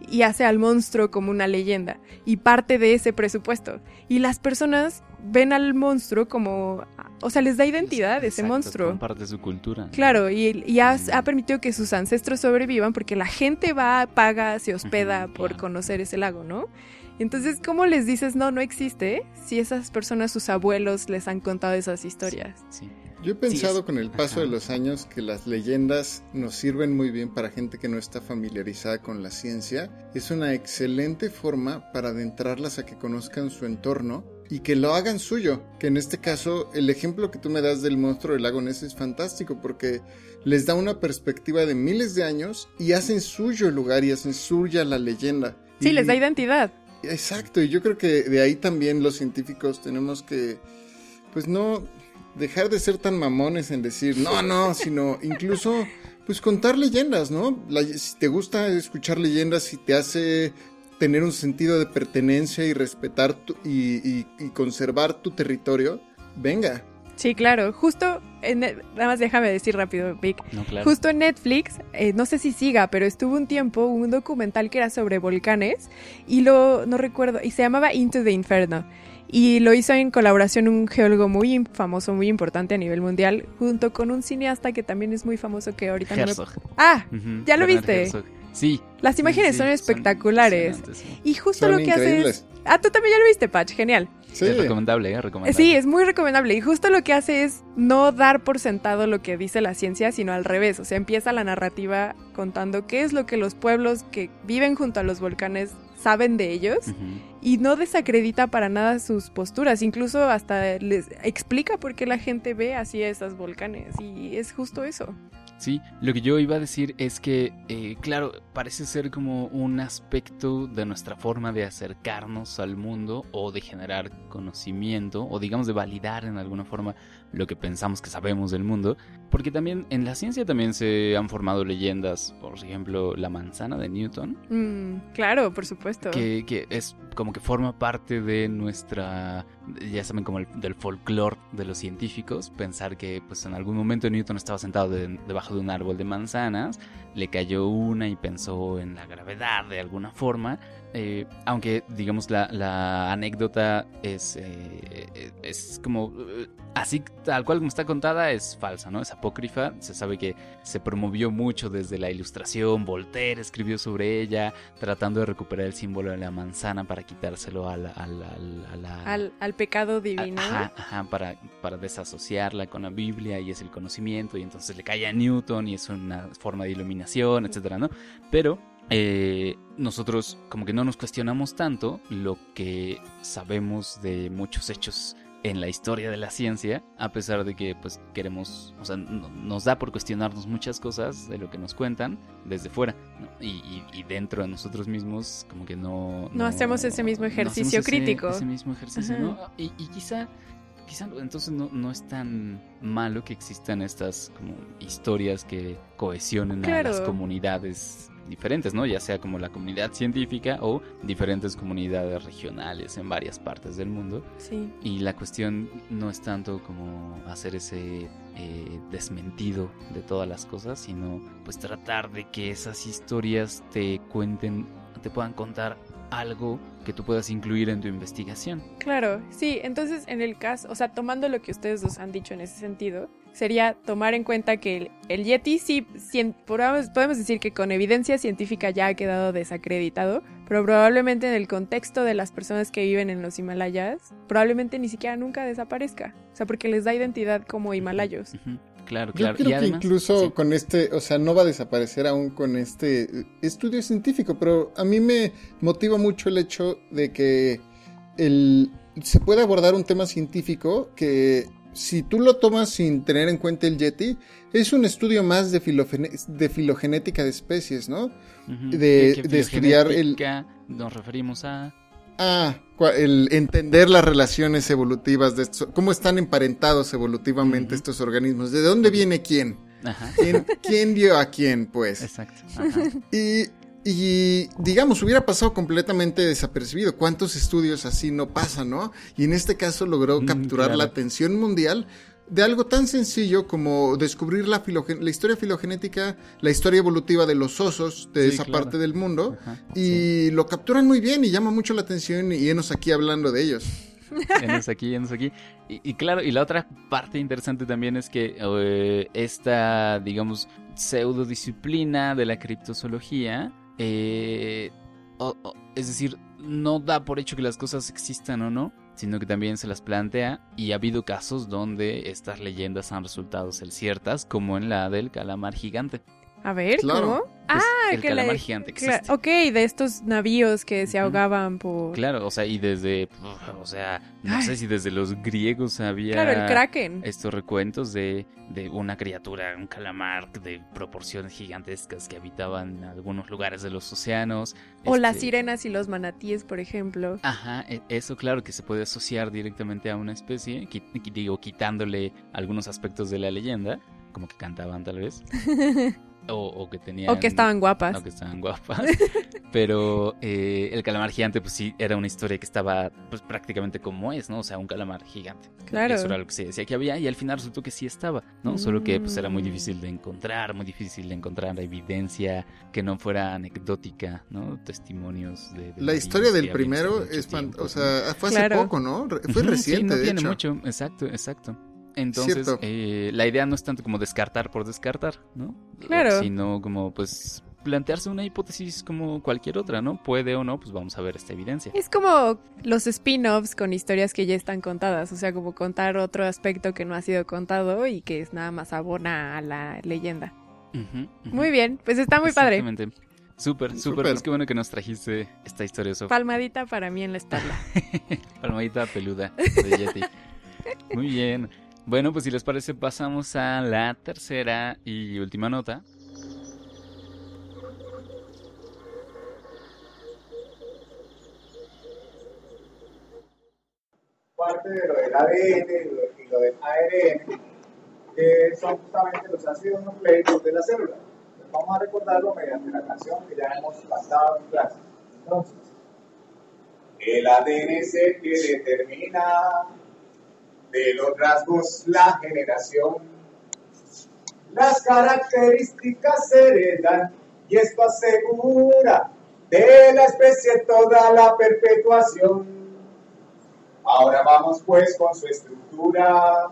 y hace al monstruo como una leyenda y parte de ese presupuesto. Y las personas ven al monstruo como, o sea, les da identidad ese monstruo. parte de su cultura. Claro, y, y ha, Mm. ha permitido que sus ancestros sobrevivan porque la gente va, paga, se hospeda por claro. conocer ese lago, ¿no? Entonces, ¿cómo les dices no, no existe? Si esas personas, sus abuelos, les han contado esas historias. Sí. Yo he pensado es- con el paso ajá. de los años que las leyendas nos sirven muy bien para gente que no está familiarizada con la ciencia. Es una excelente forma para adentrarlas a que conozcan su entorno y que lo hagan suyo. Que en este caso, el ejemplo que tú me das del monstruo del lago Ness es fantástico porque les da una perspectiva de miles de años y hacen suyo el lugar y hacen suya la leyenda. Sí, Y- les da identidad. Exacto, y yo creo que de ahí también los científicos tenemos que, pues no, dejar de ser tan mamones en decir, no, no, sino incluso, pues contar leyendas, ¿no? La- si te gusta escuchar leyendas, si te hace tener un sentido de pertenencia y respetar tu- y, y- y conservar tu territorio, venga. Sí, claro. Justo, en, nada más déjame decir rápido, Vic. No, claro. Justo en Netflix, eh, no sé si siga, pero estuvo un tiempo un documental que era sobre volcanes y lo, no recuerdo, y se llamaba Into the Inferno. Y lo hizo en colaboración un geólogo muy famoso, muy importante a nivel mundial, junto con un cineasta que también es muy famoso que ahorita no me... Herzog. Ah, ¿ya lo viste? Herzog. Sí. las imágenes Sí, son espectaculares. sí. y justo Son lo que hace increíbles. es... Ah, tú también ya lo viste, Patch, genial. Sí, Es recomendable, ¿eh? Recomendable. Sí, es muy recomendable. Y justo lo que hace es no dar por sentado lo que dice la ciencia, sino al revés. O sea, empieza la narrativa contando qué es lo que los pueblos que viven junto a los volcanes saben de ellos y no desacredita para nada sus posturas. Incluso hasta les explica por qué la gente ve así a esos volcanes. Y es justo eso. Sí, lo que yo iba a decir es que, eh, claro, parece ser como un aspecto de nuestra forma de acercarnos al mundo o de generar conocimiento o digamos de validar en alguna forma lo que pensamos que sabemos del mundo, porque también en la ciencia también se han formado leyendas, por ejemplo, la manzana de Newton, Mm, claro, por supuesto. que, que es como que forma parte de nuestra, ya saben, como el, del folclore de los científicos, pensar que pues en algún momento Newton estaba sentado de- debajo de un árbol de manzanas, le cayó una y pensó en la gravedad de alguna forma, eh, aunque digamos la, la anécdota es, eh, es como eh, así tal cual como está contada es falsa, ¿no? Es apócrifa, se sabe que se promovió mucho desde la ilustración, Voltaire escribió sobre ella, tratando de recuperar el símbolo de la manzana para quitárselo a la... a la- a la- Al, al pecado a- divino. Ajá, ajá, para, para desasociarla con la Biblia y es el conocimiento y entonces le cae a Newton y es una forma de iluminación, etcétera, ¿no? Pero eh, nosotros como que no nos cuestionamos tanto lo que sabemos de muchos hechos en la historia de la ciencia, a pesar de que pues queremos, o sea, no- nos da por cuestionarnos muchas cosas de lo que nos cuentan desde fuera, ¿no? y, y- y dentro de nosotros mismos como que no... No hacemos ese mismo ejercicio ese- crítico. Ese mismo ejercicio, Ajá. ¿no? Y, y quizá, quizá entonces no, no es tan malo que existan estas como historias que cohesionen a las comunidades diferentes, ¿no? Ya sea como la comunidad científica o diferentes comunidades regionales en varias partes del mundo. Sí. Y la cuestión no es tanto como hacer ese eh, desmentido de todas las cosas, sino pues tratar de que esas historias te cuenten, te puedan contar algo que tú puedas incluir en tu investigación. Claro, sí, entonces en el caso, o sea, tomando lo que ustedes dos han dicho en ese sentido, sería tomar en cuenta que el, el Yeti sí, cien- podemos, podemos decir que con evidencia científica ya ha quedado desacreditado, pero probablemente en el contexto de las personas que viven en los Himalayas, probablemente ni siquiera nunca desaparezca, o sea, porque les da identidad como himalayos. Claro, Yo claro. creo y que incluso sí. con este, o sea, no va a desaparecer aún con este eh, estudio científico, pero a mí me motiva mucho el hecho de que el, se puede abordar un tema científico que si tú lo tomas sin tener en cuenta el Yeti, es un estudio más de, de filogenética de especies, ¿no? De- de estudiar el- Nos referimos a... Ah, el entender las relaciones evolutivas de estos, cómo están emparentados evolutivamente estos organismos, de dónde viene quién, Ajá, quién, quién dio a quién, pues. exacto. Ajá. Y, y, digamos, hubiera pasado completamente desapercibido. ¿Cuántos estudios así no pasan, no? Y en este caso logró Mm, capturar claro. la atención mundial de algo tan sencillo como descubrir la, la historia filogenética, la historia evolutiva de los osos de Sí, esa claro. parte del mundo. Ajá, Y lo capturan muy bien y llama mucho la atención y enos aquí hablando de ellos. Enos aquí, enos aquí. Y, y claro, y la otra parte interesante también es que eh, esta, digamos, pseudodisciplina de la criptozoología, eh, es decir, no da por hecho que las cosas existan o no, sino que también se las plantea y ha habido casos donde estas leyendas han resultado ser ciertas, como en la del calamar gigante. A ver, Claro. ¿cómo? Pues, Ah, el que la- calamar gigante Cla- existe. ok, de estos navíos que se ahogaban por... Claro, o sea, y desde, o sea, no Ay. sé si desde los griegos había... Claro, el kraken. estos recuentos de, de una criatura, un calamar de proporciones gigantescas que habitaban en algunos lugares de los océanos. O las Este, sirenas y los manatíes, por ejemplo. Ajá, e- eso claro que se puede asociar directamente a una especie, digo, quitándole algunos aspectos de la leyenda, como que cantaban tal vez, o, o que tenían... O que estaban guapas. o que estaban guapas. Pero eh, el calamar gigante, pues sí, era una historia que estaba pues prácticamente como es, ¿no? O sea, un calamar gigante. Claro. Eso era lo que se decía que había y al final resultó que sí estaba, ¿no? Solo que pues era muy Mm. difícil de encontrar, muy difícil de encontrar evidencia que no fuera anecdótica, ¿no? Testimonios de... de La historia del primero es, tiempo, o sea, fue hace Claro. poco, ¿no? Fue reciente, sí, no de tiene hecho. mucho, exacto, exacto. Entonces, eh, la idea no es tanto como descartar por descartar, ¿no? Claro. Sino como, pues, plantearse una hipótesis como cualquier otra, ¿no? Puede o no, pues vamos a ver esta evidencia. Es como los spin-offs con historias que ya están contadas, o sea, como contar otro aspecto que no ha sido contado y que es nada más abona a la leyenda. Muy bien, pues está muy padre. Exactamente. Súper, súper. Súper. Pues qué bueno que nos trajiste esta historia, Sof. Palmadita para mí en la espalda. Palmadita peluda de Yeti. Muy bien. Bueno, pues si les parece, pasamos a la tercera y última nota. parte de lo del ADN y lo- del ARN, que son justamente los ácidos nucleicos de la célula. Vamos a recordarlo mediante la canción que ya hemos pasado en clase. Entonces, el ADN es el que determina de los rasgos la generación. Las características se heredan y esto asegura de la especie toda la perpetuación. Ahora vamos pues con su estructura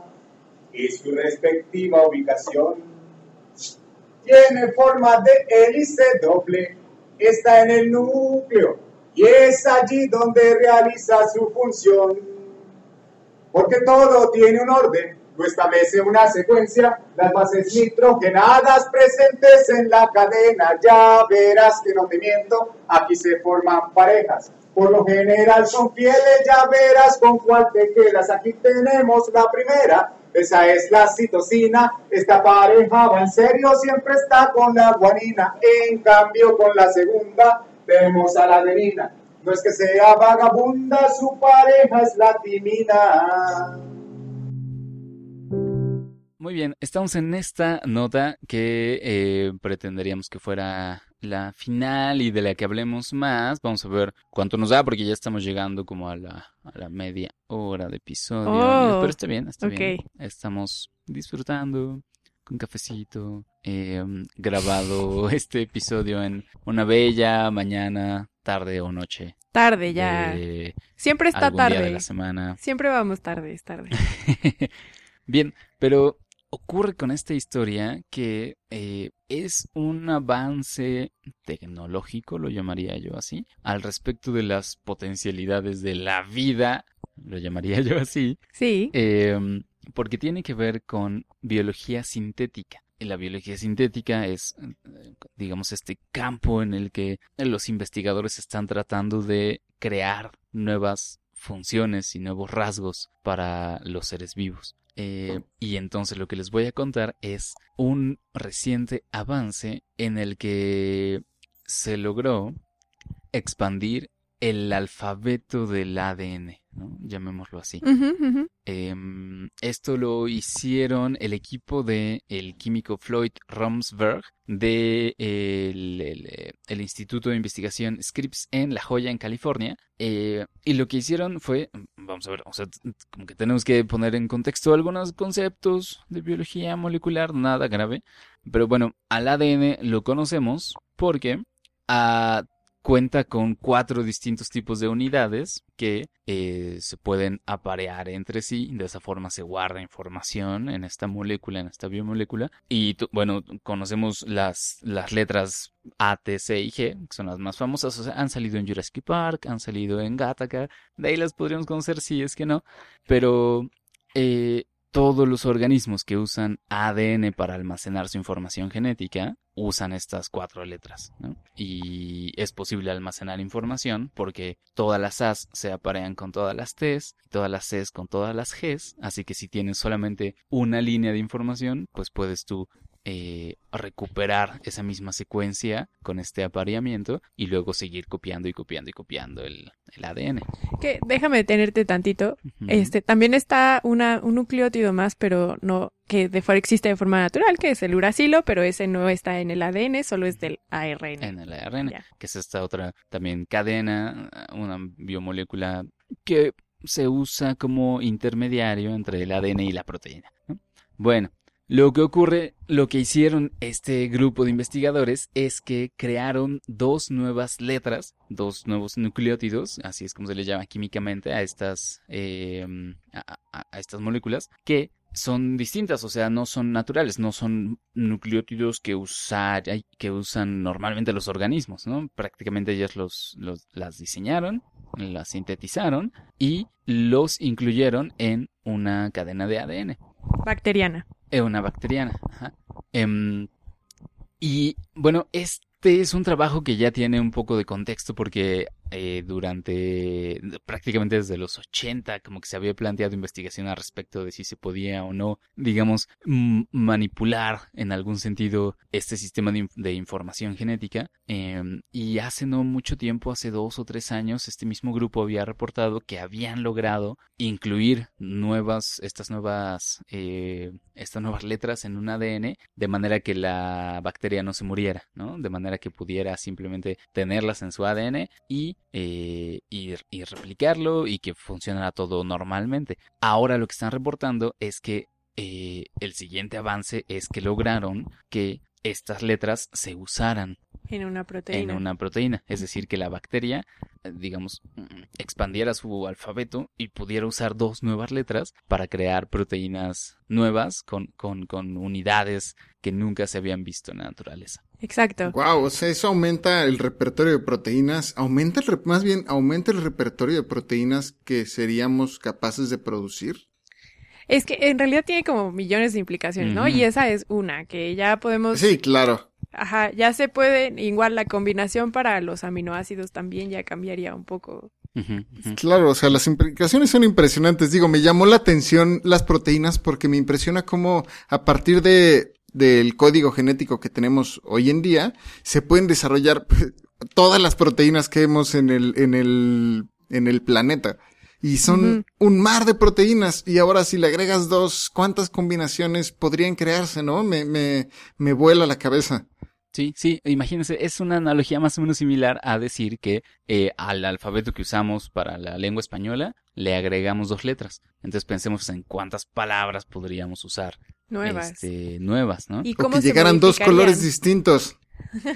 y su respectiva ubicación. Tiene forma de hélice doble, está en el núcleo y es allí donde realiza su función. Porque todo tiene un orden, no establece una secuencia, las bases nitrogenadas presentes en la cadena, ya verás que no te miento, aquí se forman parejas. Por lo general son fieles, ya verás con cuál te quedas. Aquí tenemos la primera, esa es la citosina. Esta pareja va en serio, siempre está con la guanina. En cambio, con la segunda tenemos a la adenina. No es que sea vagabunda, su pareja es la timina. Muy bien, estamos en esta nota que eh, pretenderíamos que fuera la final y de la que hablemos más. Vamos a ver cuánto nos da porque ya estamos llegando como a la, a la media hora de episodio. Oh, Pero está bien, está bien. ok. Estamos disfrutando con cafecito, eh, grabado este episodio en una bella mañana, tarde o noche. Tarde ya. de Siempre está algún día de tarde. la semana. Siempre vamos tarde, es tarde. Bien, pero ocurre con esta historia que eh, es un avance tecnológico, lo llamaría yo así, al respecto de las potencialidades de la vida, lo llamaría yo así, Sí. eh, porque tiene que ver con biología sintética. La biología sintética es, eh, digamos, este campo en el que los investigadores están tratando de crear nuevas funciones y nuevos rasgos para los seres vivos. Eh, y entonces lo que les voy a contar es un reciente avance en el que se logró expandir el alfabeto del ADN, ¿no? llamémoslo así. Em, esto lo hicieron el equipo de el químico Floyd Romsberg de el, el, eh, el Instituto de Investigación Scripps en La Joya, en California. Eh, y lo que hicieron fue, vamos a ver, o sea, como que tenemos que poner en contexto algunos conceptos de biología molecular, nada grave. Pero bueno, al ADN lo conocemos porque ah, cuenta con cuatro distintos tipos de unidades que eh, se pueden aparear entre sí. De esa forma se guarda información en esta molécula, en esta biomolécula. Y bueno, conocemos las, las letras A, T, C y G, que son las más famosas. O sea, han salido en Jurassic Park, han salido en Gattaca. De ahí las podríamos conocer si es que no. Pero eh, todos los organismos que usan ADN para almacenar su información genética usan estas cuatro letras. ¿no? Y es posible almacenar información porque todas las A's se aparean con todas las T's, todas las C's con todas las G's. Así que si tienes solamente una línea de información, pues puedes tú eh, recuperar esa misma secuencia con este apareamiento y luego seguir copiando y copiando y copiando el, el ADN. Que déjame detenerte tantito. Ujú. Este, también está una, un nucleótido más, pero no, que de forma existe de forma natural, que es el uracilo, pero ese no está en el ADN, solo es del ARN. en el ARN, que es esta otra también cadena, una biomolécula que se usa como intermediario entre el ADN y la proteína. ¿no? Bueno, lo que ocurre, lo que hicieron este grupo de investigadores es que crearon dos nuevas letras, dos nuevos nucleótidos, así es como se les llama químicamente a estas, a- a estas moléculas, que son distintas, o sea, no son naturales, no son nucleótidos que, usar, que usan normalmente los organismos, ¿no? Prácticamente ellas los, los- las diseñaron, las sintetizaron y los incluyeron en una cadena de ADN. Bacteriana. Es una bacteriana. Em, y bueno, este es un trabajo que ya tiene un poco de contexto porque eh, durante prácticamente desde los 80 como que se había planteado investigación al respecto de si se podía o no, digamos, manipular en algún sentido este sistema de información genética. Em, y hace no mucho tiempo, hace dos o tres años, este mismo grupo había reportado que habían logrado incluir nuevas, estas nuevas, eh, estas nuevas letras en un ADN de manera que la bacteria no se muriera, ¿no? De manera que pudiera simplemente tenerlas en su ADN y, eh, y, replicarlo y que funcionara todo normalmente. Ahora lo que están reportando es que eh, el siguiente avance es que lograron que estas letras se usaran En una proteína. en una proteína. Es decir, que la bacteria, eh, digamos, mm, expandiera su alfabeto y pudiera usar dos nuevas letras para crear proteínas nuevas con, con, con unidades que nunca se habían visto en la naturaleza. Exacto. Wow, o sea, eso aumenta el repertorio de proteínas, aumenta el, re- más bien, aumenta el repertorio de proteínas que seríamos capaces de producir. Es que en realidad tiene como millones de implicaciones, ¿no? Y esa es una, que ya podemos... Sí, claro. Ajá, ya se puede, igual la combinación para los aminoácidos también ya cambiaría un poco. Claro, o sea, las implicaciones son impresionantes. Digo, me llamó la atención las proteínas porque me impresiona cómo a partir de del código genético que tenemos hoy en día se pueden desarrollar todas las proteínas que vemos en el en el en el planeta y son un mar de proteínas y ahora si le agregas dos, ¿cuántas combinaciones podrían crearse, no? Me me me vuela la cabeza. Sí, sí, imagínense, es una analogía más o menos similar a decir que eh, al alfabeto que usamos para la lengua española le agregamos dos letras. Entonces pensemos en cuántas palabras podríamos usar Nuevas. este, nuevas, ¿no? ¿Y O cómo que llegaran dos colores distintos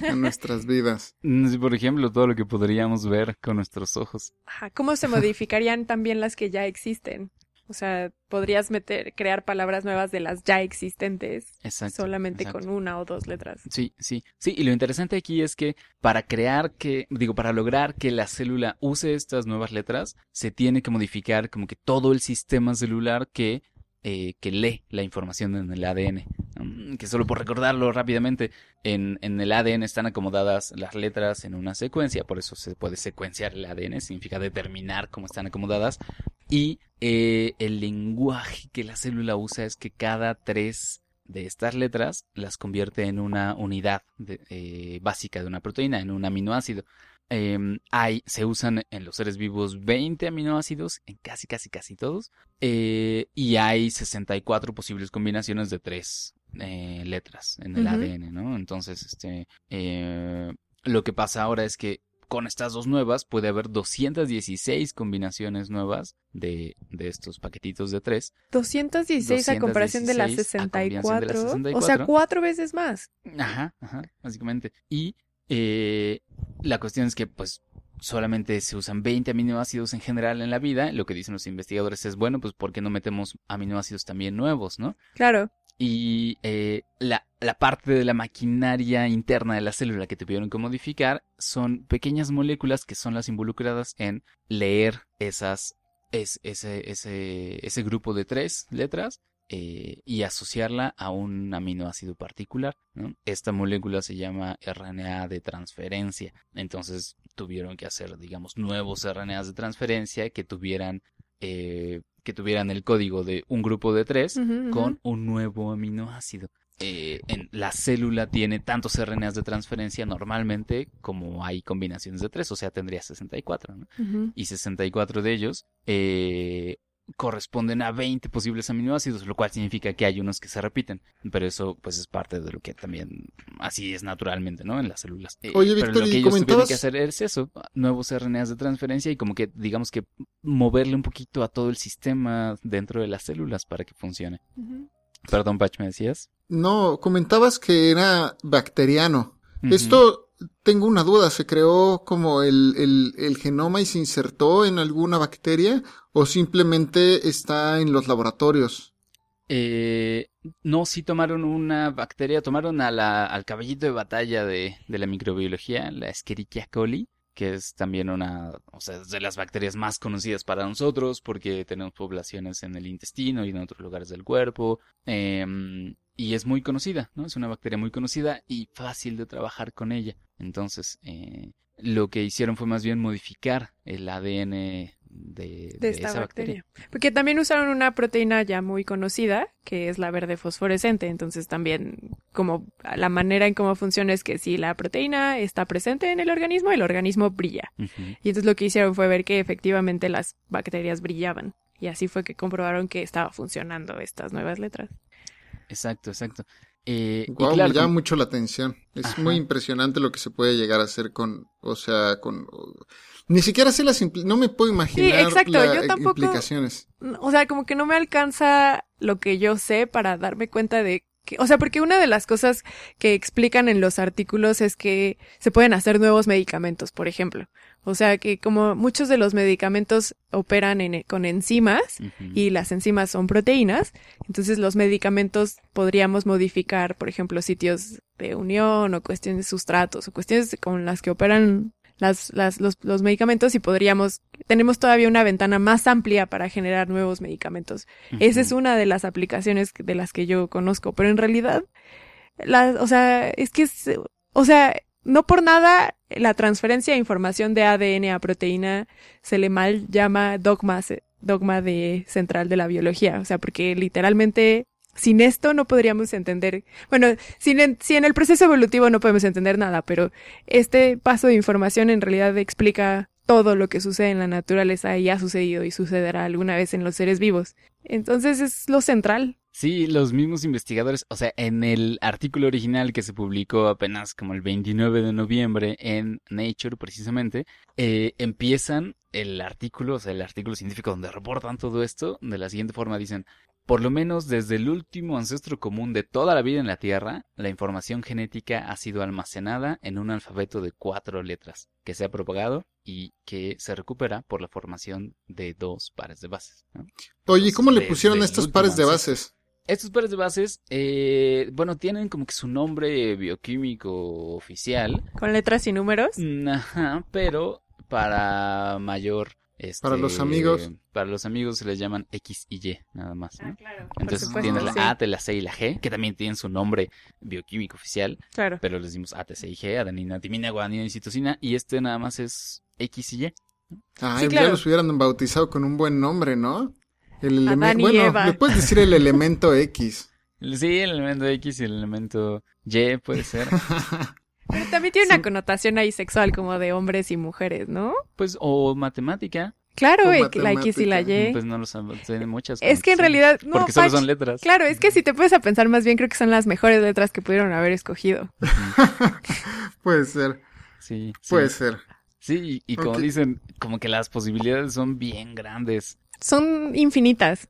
a nuestras vidas. Mm, Por ejemplo, todo lo que podríamos ver con nuestros ojos. Ajá, ¿Cómo se modificarían también las que ya existen? O sea, podrías meter, crear palabras nuevas de las ya existentes Exacto. solamente exacto. con una o dos letras. Sí, sí, sí. Y lo interesante aquí es que para crear que, digo, para lograr que la célula use estas nuevas letras, se tiene que modificar como que todo el sistema celular que, eh, que lee la información en el ADN. Mm, Que solo por recordarlo rápidamente, en, en el ADN están acomodadas las letras en una secuencia, por eso se puede secuenciar el ADN, significa determinar cómo están acomodadas. Y eh, el lenguaje que la célula usa es que cada tres de estas letras las convierte en una unidad eh, básica de una proteína, en un aminoácido. Em, hay, se usan en los seres vivos 20 aminoácidos, en casi, casi, casi todos, eh, y hay 64 posibles combinaciones de tres eh, letras en el. ADN, ¿no? Entonces, este, eh, lo que pasa ahora es que con estas dos nuevas puede haber 216 combinaciones nuevas de, de estos paquetitos de tres 216 a comparación de las 216 a comparación de las 64. O sea, 64. cuatro veces más. Ajá, ajá, básicamente. Y eh, la cuestión es que, pues, solamente se usan 20 aminoácidos en general en la vida. Lo que dicen los investigadores es, bueno, pues, ¿por qué no metemos aminoácidos también nuevos, no? Claro. Y eh, la, la parte de la maquinaria interna de la célula que tuvieron que modificar son pequeñas moléculas que son las involucradas en leer esas, es, ese, ese, ese grupo de tres letras eh, y asociarla a un aminoácido particular. Esta molécula se llama RNA de transferencia. Entonces tuvieron que hacer, digamos, nuevos RNAs de transferencia que tuvieran, eh, que tuvieran el código de un grupo de tres con un nuevo aminoácido. Eh, en, la célula tiene tantos RNAs de transferencia normalmente como hay combinaciones de tres, o sea, tendría 64, ¿no? Ujú. Y 64 de ellos eh, corresponden a 20 posibles aminoácidos, lo cual significa que hay unos que se repiten, pero eso pues es parte de lo que también así es naturalmente, ¿no? En las células. Eh, Oye, pero Víctor, lo y que ellos tuvieron que hacer es eso, nuevos RNAs de transferencia y como que digamos que moverle un poquito a todo el sistema dentro de las células para que funcione. Perdón, Pach, ¿me decías? No, comentabas que era bacteriano. Ujú. Esto, tengo una duda, ¿se creó como el, el, el genoma y se insertó en alguna bacteria o simplemente está en los laboratorios? Eh, no, sí tomaron una bacteria, tomaron a la, al caballito de batalla de, de la microbiología, la Escherichia coli, que es también una, o sea, de las bacterias más conocidas para nosotros porque tenemos poblaciones en el intestino y en otros lugares del cuerpo. em, y es muy conocida, ¿no? Es una bacteria muy conocida y fácil de trabajar con ella. Entonces, eh, lo que hicieron fue más bien modificar el ADN de, de de esta esa bacteria. Porque también usaron una proteína ya muy conocida, que es la verde fosforescente. Entonces también como la manera en cómo funciona es que si la proteína está presente en el organismo, el organismo brilla. Y entonces lo que hicieron fue ver que efectivamente las bacterias brillaban. Y así fue que comprobaron que estaba funcionando estas nuevas letras. Exacto, exacto. Eh, y Wow, claro, me llama mucho la atención. Es Ajá. muy impresionante lo que se puede llegar a hacer con, o sea, con, ni siquiera sé las, no me puedo imaginar exacto, las yo tampoco- implicaciones. O sea, como que no me alcanza lo que yo sé para darme cuenta de que, o sea, porque una de las cosas que explican en los artículos es que se pueden hacer nuevos medicamentos, por ejemplo. O sea, que como muchos de los medicamentos operan en- con enzimas y las enzimas son proteínas, entonces los medicamentos podríamos modificar, por ejemplo, sitios de unión o cuestiones de sustratos o cuestiones con las que operan las, las, los, los medicamentos y podríamos tenemos todavía una ventana más amplia para generar nuevos medicamentos. Esa es una de las aplicaciones de las que yo conozco, pero en realidad, la, o sea, es que es, o sea, no por nada la transferencia de información de ADN a proteína se le mal llama dogma, dogma de central de la biología, o sea, porque literalmente sin esto no podríamos entender, bueno, en, si en el proceso evolutivo no podemos entender nada, pero este paso de información en realidad explica todo lo que sucede en la naturaleza y ha sucedido y sucederá alguna vez en los seres vivos. Entonces es lo central. Sí, los mismos investigadores, o sea, en el artículo original que se publicó apenas como el 29 de noviembre en Nature precisamente, eh, empiezan el artículo, o sea, el artículo científico donde reportan todo esto de la siguiente forma, dicen, por lo menos desde el último ancestro común de toda la vida en la Tierra, la información genética ha sido almacenada en un alfabeto de cuatro letras, que se ha propagado y que se recupera por la formación de dos pares de bases. ¿no? Oye, ¿cómo le pusieron el estos pares de bases? Estos pares de bases, eh, bueno, tienen como que su nombre bioquímico oficial, Con letras y números. Ajá, pero para mayor... este, Para los amigos. Para los amigos se les llaman X y Y, nada más. ¿no? claro. Entonces supuesto, tienes la sí. A, la C y la G, que también tienen su nombre bioquímico oficial, Claro. pero les dimos A, T, C y G, adenina, timina, guanina y citosina, y este nada más es X y Y. Ay, Sí, ya claro. los hubieran bautizado con un buen nombre, ¿no? El elemento. Bueno, Eva. le puedes decir el elemento X. Sí, el elemento X y el elemento Y puede ser. Pero también tiene una connotación ahí sexual como de hombres y mujeres, ¿no? Pues, o matemática, Claro, O la X y la. Y. pues no lo saben, tienen muchas. es que en realidad, no, Porque solo son letras. Claro, es que si te puedes a pensar más bien, creo que son las mejores letras que pudieron haber escogido. Puede ser, Sí, sí. puede ser. Sí, y, y como dicen, como que las posibilidades son bien grandes. Son infinitas.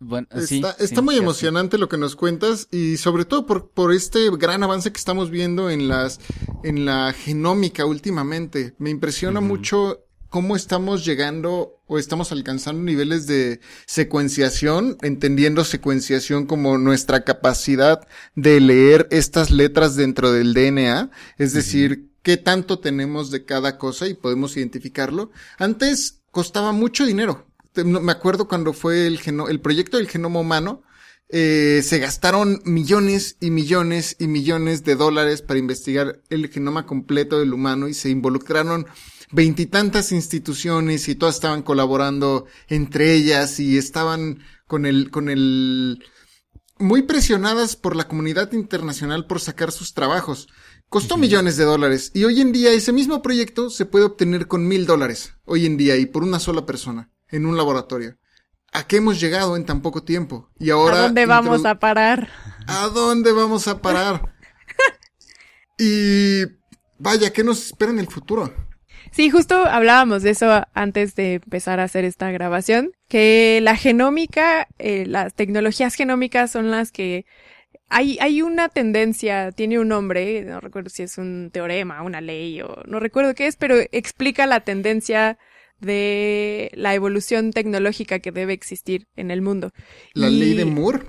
Bueno, sí. Está, sí, muy emocionante lo que nos cuentas y sobre todo por, por este gran avance que estamos viendo en las en la genómica últimamente. Me impresiona mucho cómo estamos llegando o estamos alcanzando niveles de secuenciación, entendiendo secuenciación como nuestra capacidad de leer estas letras dentro del DNA, es decir, qué tanto tenemos de cada cosa y podemos identificarlo. Antes costaba mucho dinero. Me acuerdo cuando fue el, geno- el proyecto del genoma humano, eh, se gastaron millones y millones y millones de dólares para investigar el genoma completo del humano y se involucraron veintitantas instituciones y todas estaban colaborando entre ellas y estaban con el, con el, muy presionadas por la comunidad internacional por sacar sus trabajos. Costó millones de dólares y hoy en día ese mismo proyecto se puede obtener con mil dólares, hoy en día y por una sola persona, en un laboratorio. ¿A qué hemos llegado en tan poco tiempo? Y ahora... ¿A dónde vamos a parar? ¿A dónde vamos a parar? y vaya, ¿qué nos espera en el futuro? Sí, justo hablábamos de eso antes de empezar a hacer esta grabación, que la genómica, eh, las tecnologías genómicas son las que hay, hay una tendencia, tiene un nombre, no recuerdo si es un teorema, una ley o no recuerdo qué es, pero explica la tendencia de la evolución tecnológica que debe existir en el mundo. ¿La Y- ley de Moore?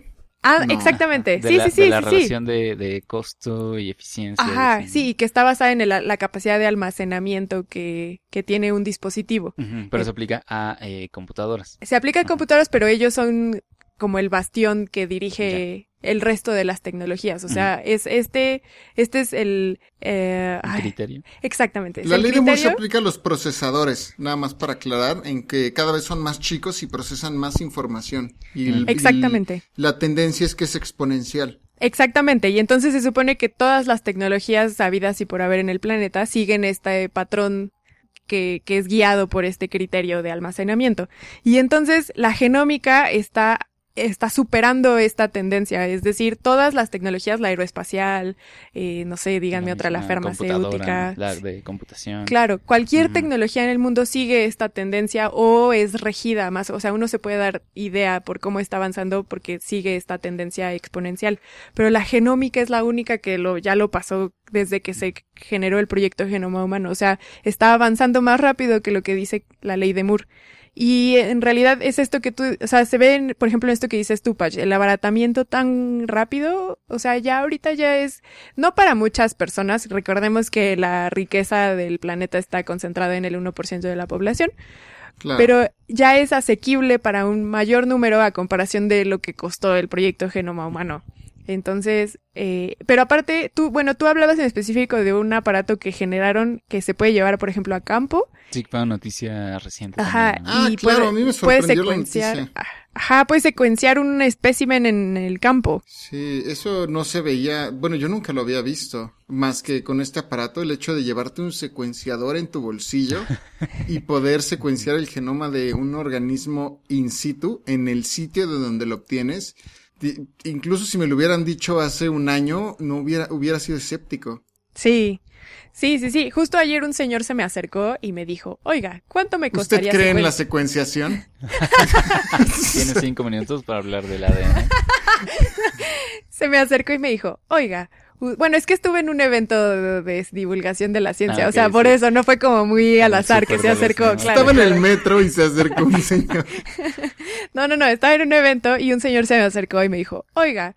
Ah, No. exactamente. De sí, la, sí, sí, de la sí, sí. relación de, de costo y eficiencia. Ajá, sí, y que está basada en el- la capacidad de almacenamiento que, que tiene un dispositivo. Pero se aplica a eh, computadoras. Se aplica a computadoras, pero ellos son como el bastión que dirige el resto de las tecnologías. O sea, es este, este es el, eh, ay, criterio. exactamente. La ley de Moore se criterio. aplica a los procesadores, nada más para aclarar, en que cada vez son más chicos y procesan más información. Y el- Exactamente. y la tendencia es que es exponencial. Exactamente, y entonces se supone que todas las tecnologías sabidas y por haber en el planeta siguen este patrón que, que es guiado por este criterio de almacenamiento. Y entonces la genómica está está superando esta tendencia, es decir, todas las tecnologías, la aeroespacial, eh, no sé, díganme otra, la farmacéutica, La de computación. Claro, cualquier tecnología en el mundo sigue esta tendencia o es regida más, o sea, uno se puede dar idea por cómo está avanzando porque sigue esta tendencia exponencial, pero la genómica es la única que lo ya lo pasó desde que se generó el proyecto Genoma Humano, o sea, está avanzando más rápido que lo que dice la ley de Moore. Y en realidad es esto que tú, o sea, se ve, en, por ejemplo, en esto que dices tú, Pach, el abaratamiento tan rápido, o sea, ya ahorita ya es, no para muchas personas, recordemos que la riqueza del planeta está concentrada en el 1% de la población, Claro. pero ya es asequible para un mayor número a comparación de lo que costó el proyecto Genoma Humano. Entonces, eh, pero aparte, tú, bueno, tú hablabas en específico de un aparato que generaron que se puede llevar, por ejemplo, a campo. Sí, fue una noticia reciente. Ajá, también, ¿no? Ah, y claro, puede, a mí me puede sorprendió la secuenciar. noticia. Ajá, puede secuenciar un espécimen en el campo. Sí, eso no se veía, bueno, yo nunca lo había visto, más que con este aparato, el hecho de llevarte un secuenciador en tu bolsillo y poder secuenciar el genoma de un organismo in situ en el sitio de donde lo obtienes. Incluso si me lo hubieran dicho hace un año, no hubiera, hubiera sido escéptico. Sí. Sí, sí, sí. Justo ayer un señor se me acercó y me dijo, oiga, ¿cuánto me ¿Usted costaría cree en la secuen- secuenciación? Tiene cinco minutos para hablar del ADN. Se me acercó y me dijo, oiga, bueno, es que estuve en un evento de, de divulgación de la ciencia, Ah, o sea, por sí. eso no fue como muy al azar que se acercó, claro. Estaba en el metro y se acercó un señor. No, no, no, estaba en un evento y un señor se me acercó y me dijo, oiga,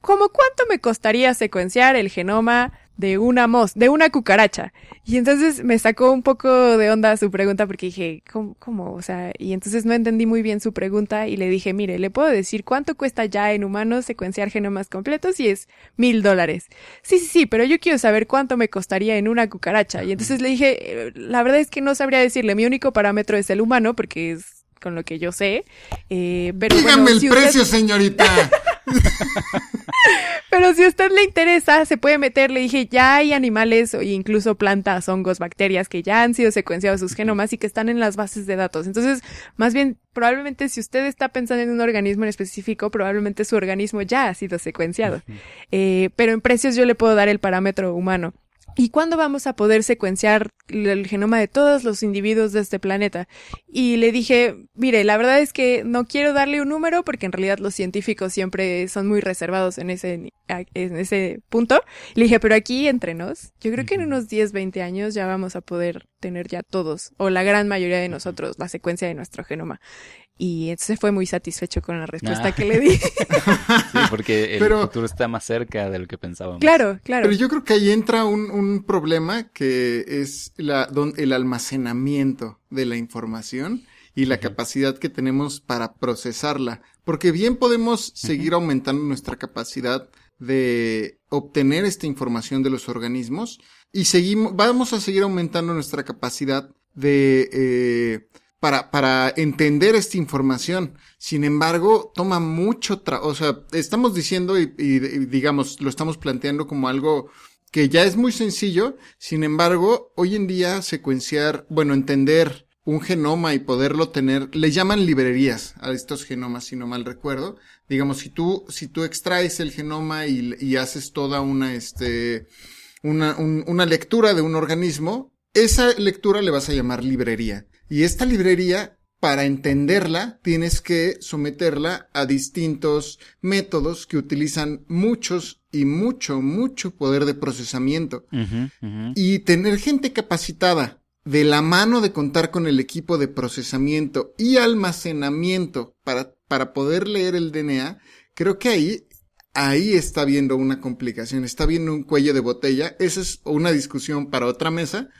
¿cómo cuánto me costaría secuenciar el genoma de una mos, de una cucaracha? Y entonces me sacó un poco de onda su pregunta porque dije, ¿cómo, cómo? O sea, y entonces no entendí muy bien su pregunta y le dije, mire, le puedo decir cuánto cuesta ya en humanos secuenciar genomas completos y es mil dólares. Sí, sí, sí, pero yo quiero saber cuánto me costaría en una cucaracha. Y entonces le dije, eh, la verdad es que no sabría decirle, mi único parámetro es el humano porque es con lo que yo sé. Eh, pero Dígame bueno, el si usted- precio, señorita. pero si a usted le interesa, se puede meter. Le dije, ya hay animales o incluso plantas, hongos, bacterias que ya han sido secuenciados sus genomas y que están en las bases de datos. Entonces, más bien, probablemente si usted está pensando en un organismo en específico, probablemente su organismo ya ha sido secuenciado. Eh, pero en precios yo le puedo dar el parámetro humano. ¿Y cuándo vamos a poder secuenciar el genoma de todos los individuos de este planeta? Y le dije, mire, la verdad es que no quiero darle un número porque en realidad los científicos siempre son muy reservados en ese, en ese punto. Le dije, pero aquí entre nos, yo creo que en unos 10, 20 años ya vamos a poder tener ya todos, o la gran mayoría de nosotros, la secuencia de nuestro genoma. Y entonces fue muy satisfecho con la respuesta Ah. que le di. Sí, porque el Pero- futuro está más cerca de lo que pensábamos. claro, claro. Pero yo creo que ahí entra un, un problema que es la, don- el almacenamiento de la información y la capacidad que tenemos para procesarla. Porque bien podemos seguir aumentando nuestra capacidad de obtener esta información de los organismos y seguimos, vamos a seguir aumentando nuestra capacidad de, eh, para, para entender esta información. Sin embargo, toma mucho tra o sea, estamos diciendo y, y- y digamos, lo estamos planteando como algo que ya es muy sencillo. Sin embargo, hoy en día secuenciar, bueno, entender un genoma y poderlo tener, le llaman librerías a estos genomas, si no mal recuerdo. Digamos, si tú, si tú extraes el genoma y, y haces toda una, este, una, un- una lectura de un organismo, esa lectura le vas a llamar librería. Y esta librería, para entenderla, tienes que someterla a distintos métodos que utilizan muchos y mucho, mucho poder de procesamiento. Y tener gente capacitada de la mano de contar con el equipo de procesamiento y almacenamiento para, para poder leer el DNA, creo que ahí, ahí está viendo una complicación, está viendo un cuello de botella. Esa es una discusión para otra mesa.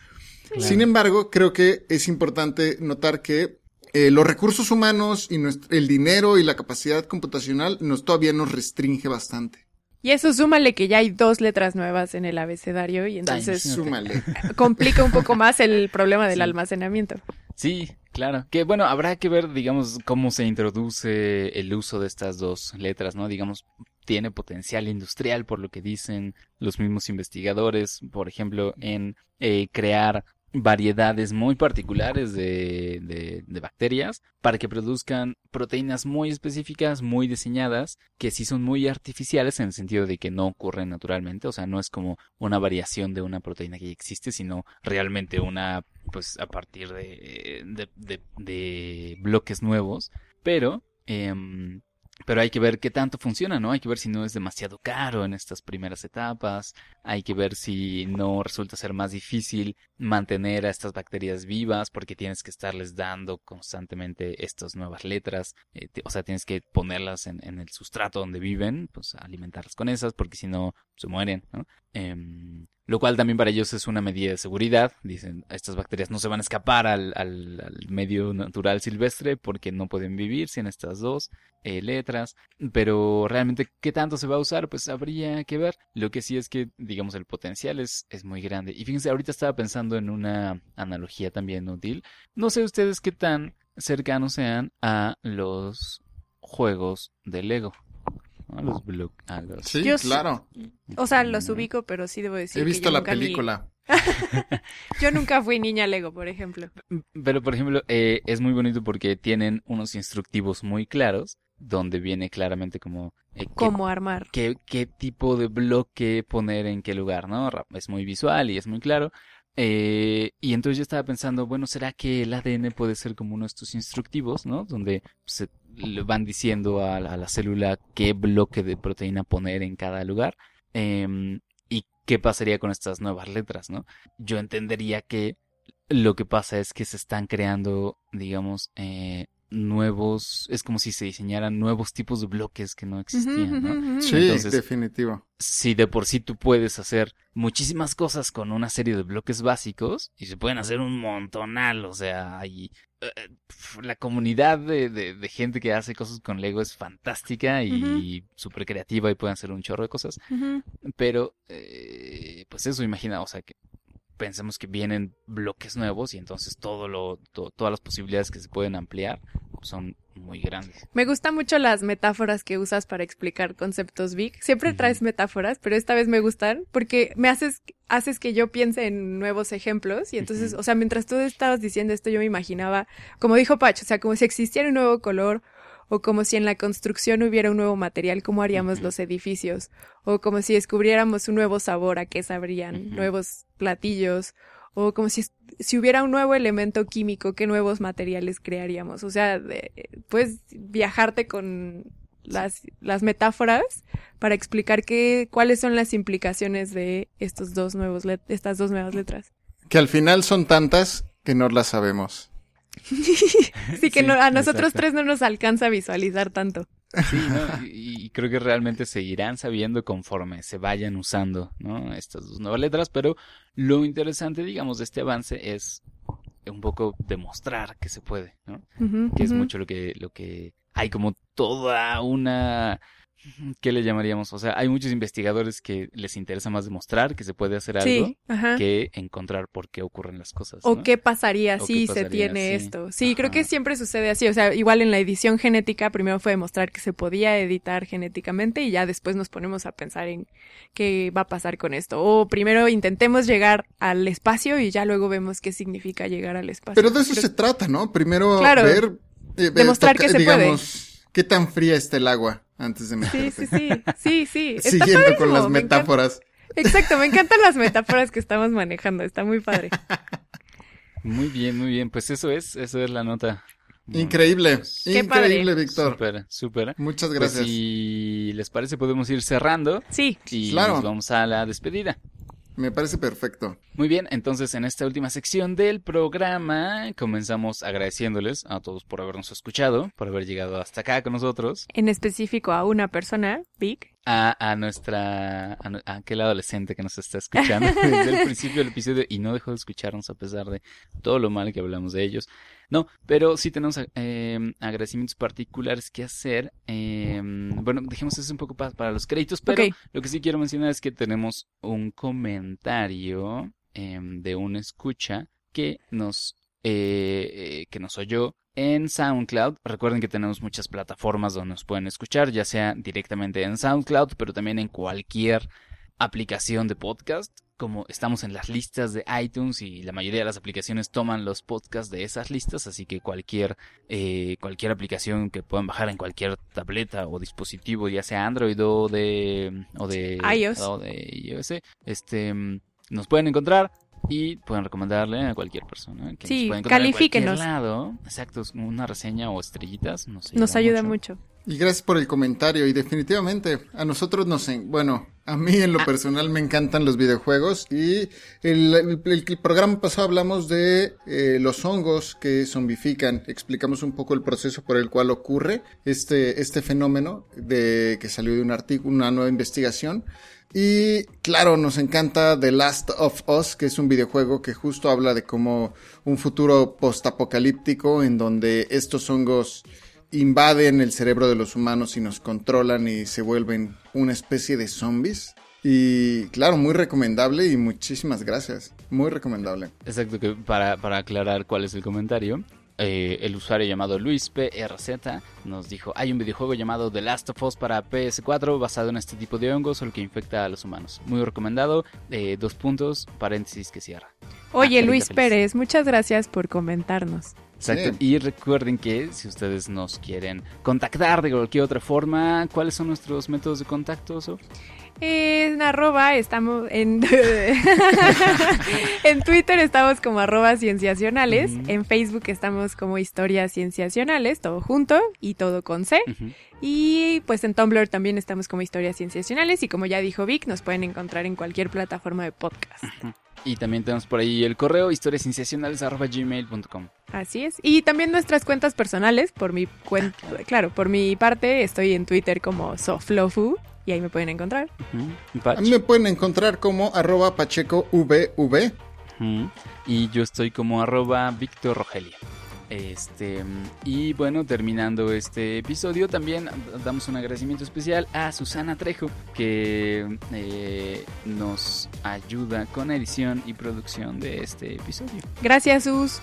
Sin embargo, creo que es importante notar que eh, los recursos humanos y nuestro- el dinero y la capacidad computacional nos todavía nos restringe bastante. Y eso súmale que ya hay dos letras nuevas en el abecedario y entonces Súmale. complica un poco más el problema del almacenamiento. Sí, claro. Que bueno, habrá que ver, digamos, cómo se introduce el uso de estas dos letras, ¿no? Digamos, tiene potencial industrial por lo que dicen los mismos investigadores, por ejemplo, en eh, crear variedades muy particulares de, de, de bacterias para que produzcan proteínas muy específicas, muy diseñadas, que sí son muy artificiales en el sentido de que no ocurren naturalmente, o sea, no es como una variación de una proteína que ya existe, sino realmente una, pues a partir de, de, de- de bloques nuevos, pero... em, pero hay que ver qué tanto funciona, ¿no? Hay que ver si no es demasiado caro en estas primeras etapas. Hay que ver si no resulta ser más difícil mantener a estas bacterias vivas porque tienes que estarles dando constantemente estas nuevas letras. Eh, o sea, tienes que ponerlas en, en el sustrato donde viven, pues alimentarlas con esas porque si no se mueren, ¿no? Em, lo cual también para ellos es una medida de seguridad. Dicen, estas bacterias no se van a escapar al, al- medio natural silvestre porque no pueden vivir sin estas dos eh, letras. Pero realmente, ¿qué tanto se va a usar? Pues habría que ver. Lo que sí es que, digamos, el potencial es, es muy grande. Y fíjense, ahorita estaba pensando en una analogía también útil. No sé ustedes qué tan cercanos sean a los juegos de Lego. Los a los- Sí, Yo claro. O sea, los ubico, pero sí debo decir He que visto yo la nunca ni- película. Yo nunca fui niña Lego, por ejemplo. Pero, por ejemplo, eh, es muy bonito porque tienen unos instructivos muy claros, donde viene claramente como eh, qué, Cómo armar. qué, qué tipo de bloque poner en qué lugar, ¿no? Es muy visual y es muy claro. Eh, y entonces yo estaba pensando, bueno, ¿será que el ADN puede ser como uno de estos instructivos, ¿no? Donde se le van diciendo a, la- a la célula qué bloque de proteína poner en cada lugar. Em, y qué pasaría con estas nuevas letras, ¿no? Yo entendería que lo que pasa es que se están creando, digamos, eh, nuevos, es como si se diseñaran nuevos tipos de bloques que no existían, ¿no? Sí, Entonces- definitivo. Si de por sí tú puedes hacer muchísimas cosas con una serie de bloques básicos y se pueden hacer un montonal, o sea, hay eh, la comunidad de, de- de gente que hace cosas con Lego es fantástica y súper creativa y pueden hacer un chorro de cosas. Pero, eh, pues eso, imagina, o sea, que pensemos que vienen bloques nuevos y entonces todo lo, to- todas las posibilidades que se pueden ampliar son muy grandes. Me gustan mucho las metáforas que usas para explicar conceptos big. Siempre traes metáforas, pero esta vez me gustan porque me haces, haces que yo piense en nuevos ejemplos. Y entonces, o sea, mientras tú estabas diciendo esto, yo me imaginaba, como dijo Pacho, o sea, como si existiera un nuevo color o como si en la construcción hubiera un nuevo material, cómo haríamos los edificios, o como si descubriéramos un nuevo sabor, a qué sabrían, nuevos platillos, o como si, si hubiera un nuevo elemento químico, qué nuevos materiales crearíamos. O sea, de- puedes viajarte con las, las metáforas para explicar qué, cuáles son las implicaciones de estos dos nuevos let- estas dos nuevas letras. Que al final son tantas que no las sabemos. Así que Sí, no- a nosotros exacto. tres no nos alcanza a visualizar tanto. Sí, ¿no? y, y creo que realmente se irán sabiendo conforme se vayan usando, ¿no? Estas dos nuevas letras, pero lo interesante, digamos, de este avance es un poco demostrar que se puede, ¿no? Que es mucho lo que, lo que hay como toda una ¿qué le llamaríamos? O sea, hay muchos investigadores que les interesa más demostrar que se puede hacer algo Sí, que encontrar por qué ocurren las cosas. O qué pasaría O si qué se tiene sí. esto. Sí, creo que siempre sucede así. O sea, igual en la edición genética, primero fue demostrar que se podía editar genéticamente y ya después nos ponemos a pensar en qué va a pasar con esto. O primero intentemos llegar al espacio y ya luego vemos qué significa llegar al espacio. Pero de eso Creo- se trata, ¿no? Primero Claro. ver, eh, Demostrar que se digamos, qué tan fría está el agua antes de Sí, meterte. sí, sí. Sí, sí. Está Siguiendo con padrísimo, las me encanta- metáforas. Exacto, me encantan las metáforas que estamos manejando. Está muy padre. Muy bien, muy bien. Pues eso es, eso es la nota. Increíble, pues, Qué padre. increíble, Víctor. Súper, súper. Muchas Pues gracias. si les parece podemos ir cerrando Sí. y Claro. nos vamos a la despedida. Me parece perfecto. Muy bien, entonces en esta última sección del programa comenzamos agradeciéndoles a todos por habernos escuchado, por haber llegado hasta acá con nosotros, En específico a una persona, Vic. a, a nuestra, a, aquel adolescente que nos está escuchando desde el principio del episodio y no dejó de escucharnos a pesar de todo lo mal que hablamos de ellos. No, pero sí tenemos eh, agradecimientos particulares que hacer. eh, bueno, dejemos eso un poco pa- para los créditos, pero lo que sí quiero mencionar es que tenemos un comentario em, de un escucha que nos, eh, eh, que nos oyó en SoundCloud. Recuerden que tenemos muchas plataformas donde nos pueden escuchar, ya sea directamente en SoundCloud, pero también en cualquier aplicación de podcast. Como estamos en las listas de iTunes y la mayoría de las aplicaciones toman los podcasts de esas listas, así que cualquier, eh, cualquier aplicación que puedan bajar en cualquier tableta o dispositivo, ya sea Android o de, o de iOS. o de iOS, este, nos pueden encontrar y pueden recomendarle a cualquier persona. Que Sí, nos pueden en califíquenos. cualquier lado. Exacto, una reseña o estrellitas nos, Nos ayuda mucho. Y gracias por el comentario. Y definitivamente a nosotros nos, en- bueno, A mí en lo personal me encantan los videojuegos y el, el- el programa pasado hablamos de eh, los hongos que zombifican. Explicamos un poco el proceso por el cual ocurre este, este fenómeno de que salió de un artículo, una nueva investigación. Y claro, nos encanta The Last of Us, que es un videojuego que justo habla de cómo un futuro postapocalíptico en donde estos hongos invaden el cerebro de los humanos y nos controlan y se vuelven una especie de zombies. Y claro, muy recomendable y muchísimas gracias. Muy recomendable. Exacto, que para, para aclarar cuál es el comentario, eh, el usuario llamado LuisPRZ nos dijo, hay un videojuego llamado The Last of Us para PS4 basado en este tipo de hongos, el que infecta a los humanos. Muy recomendado, eh, dos puntos, paréntesis que cierra. Oye, Luis feliz. Pérez, muchas gracias por comentarnos. Exacto. Sí. Y recuerden que si ustedes nos quieren contactar de cualquier otra forma, ¿cuáles son nuestros métodos de contacto? En arroba estamos en en Twitter estamos como arroba cienciacionales, en Facebook estamos como historias cienciacionales, todo junto y todo con C. Y pues en Tumblr también estamos como historias cienciacionales y como ya dijo Vic, nos pueden encontrar en cualquier plataforma de podcast. Y también tenemos por ahí el correo historiascienciacionales.gmail.com. Así es. Y también nuestras cuentas personales, por mi cuenta, claro, por mi parte estoy en Twitter como Soflofu y ahí me pueden encontrar. Me pueden encontrar como arroba pachecovv. Ujú. Y yo estoy como arroba Víctor Rogelia. Este, y bueno, terminando este episodio, también damos un agradecimiento especial a Susana Trejo, que eh, nos ayuda con edición y producción de este episodio. Gracias, Sus.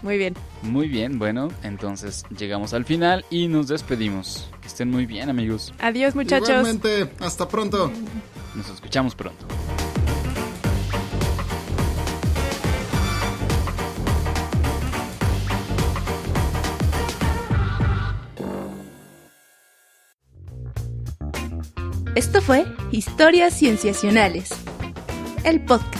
Muy bien. Muy bien, bueno, entonces llegamos al final y nos despedimos. Estén muy bien, amigos. Adiós, muchachos. Igualmente, hasta pronto. Nos escuchamos pronto. Esto fue Historias Cienciacionales, el podcast.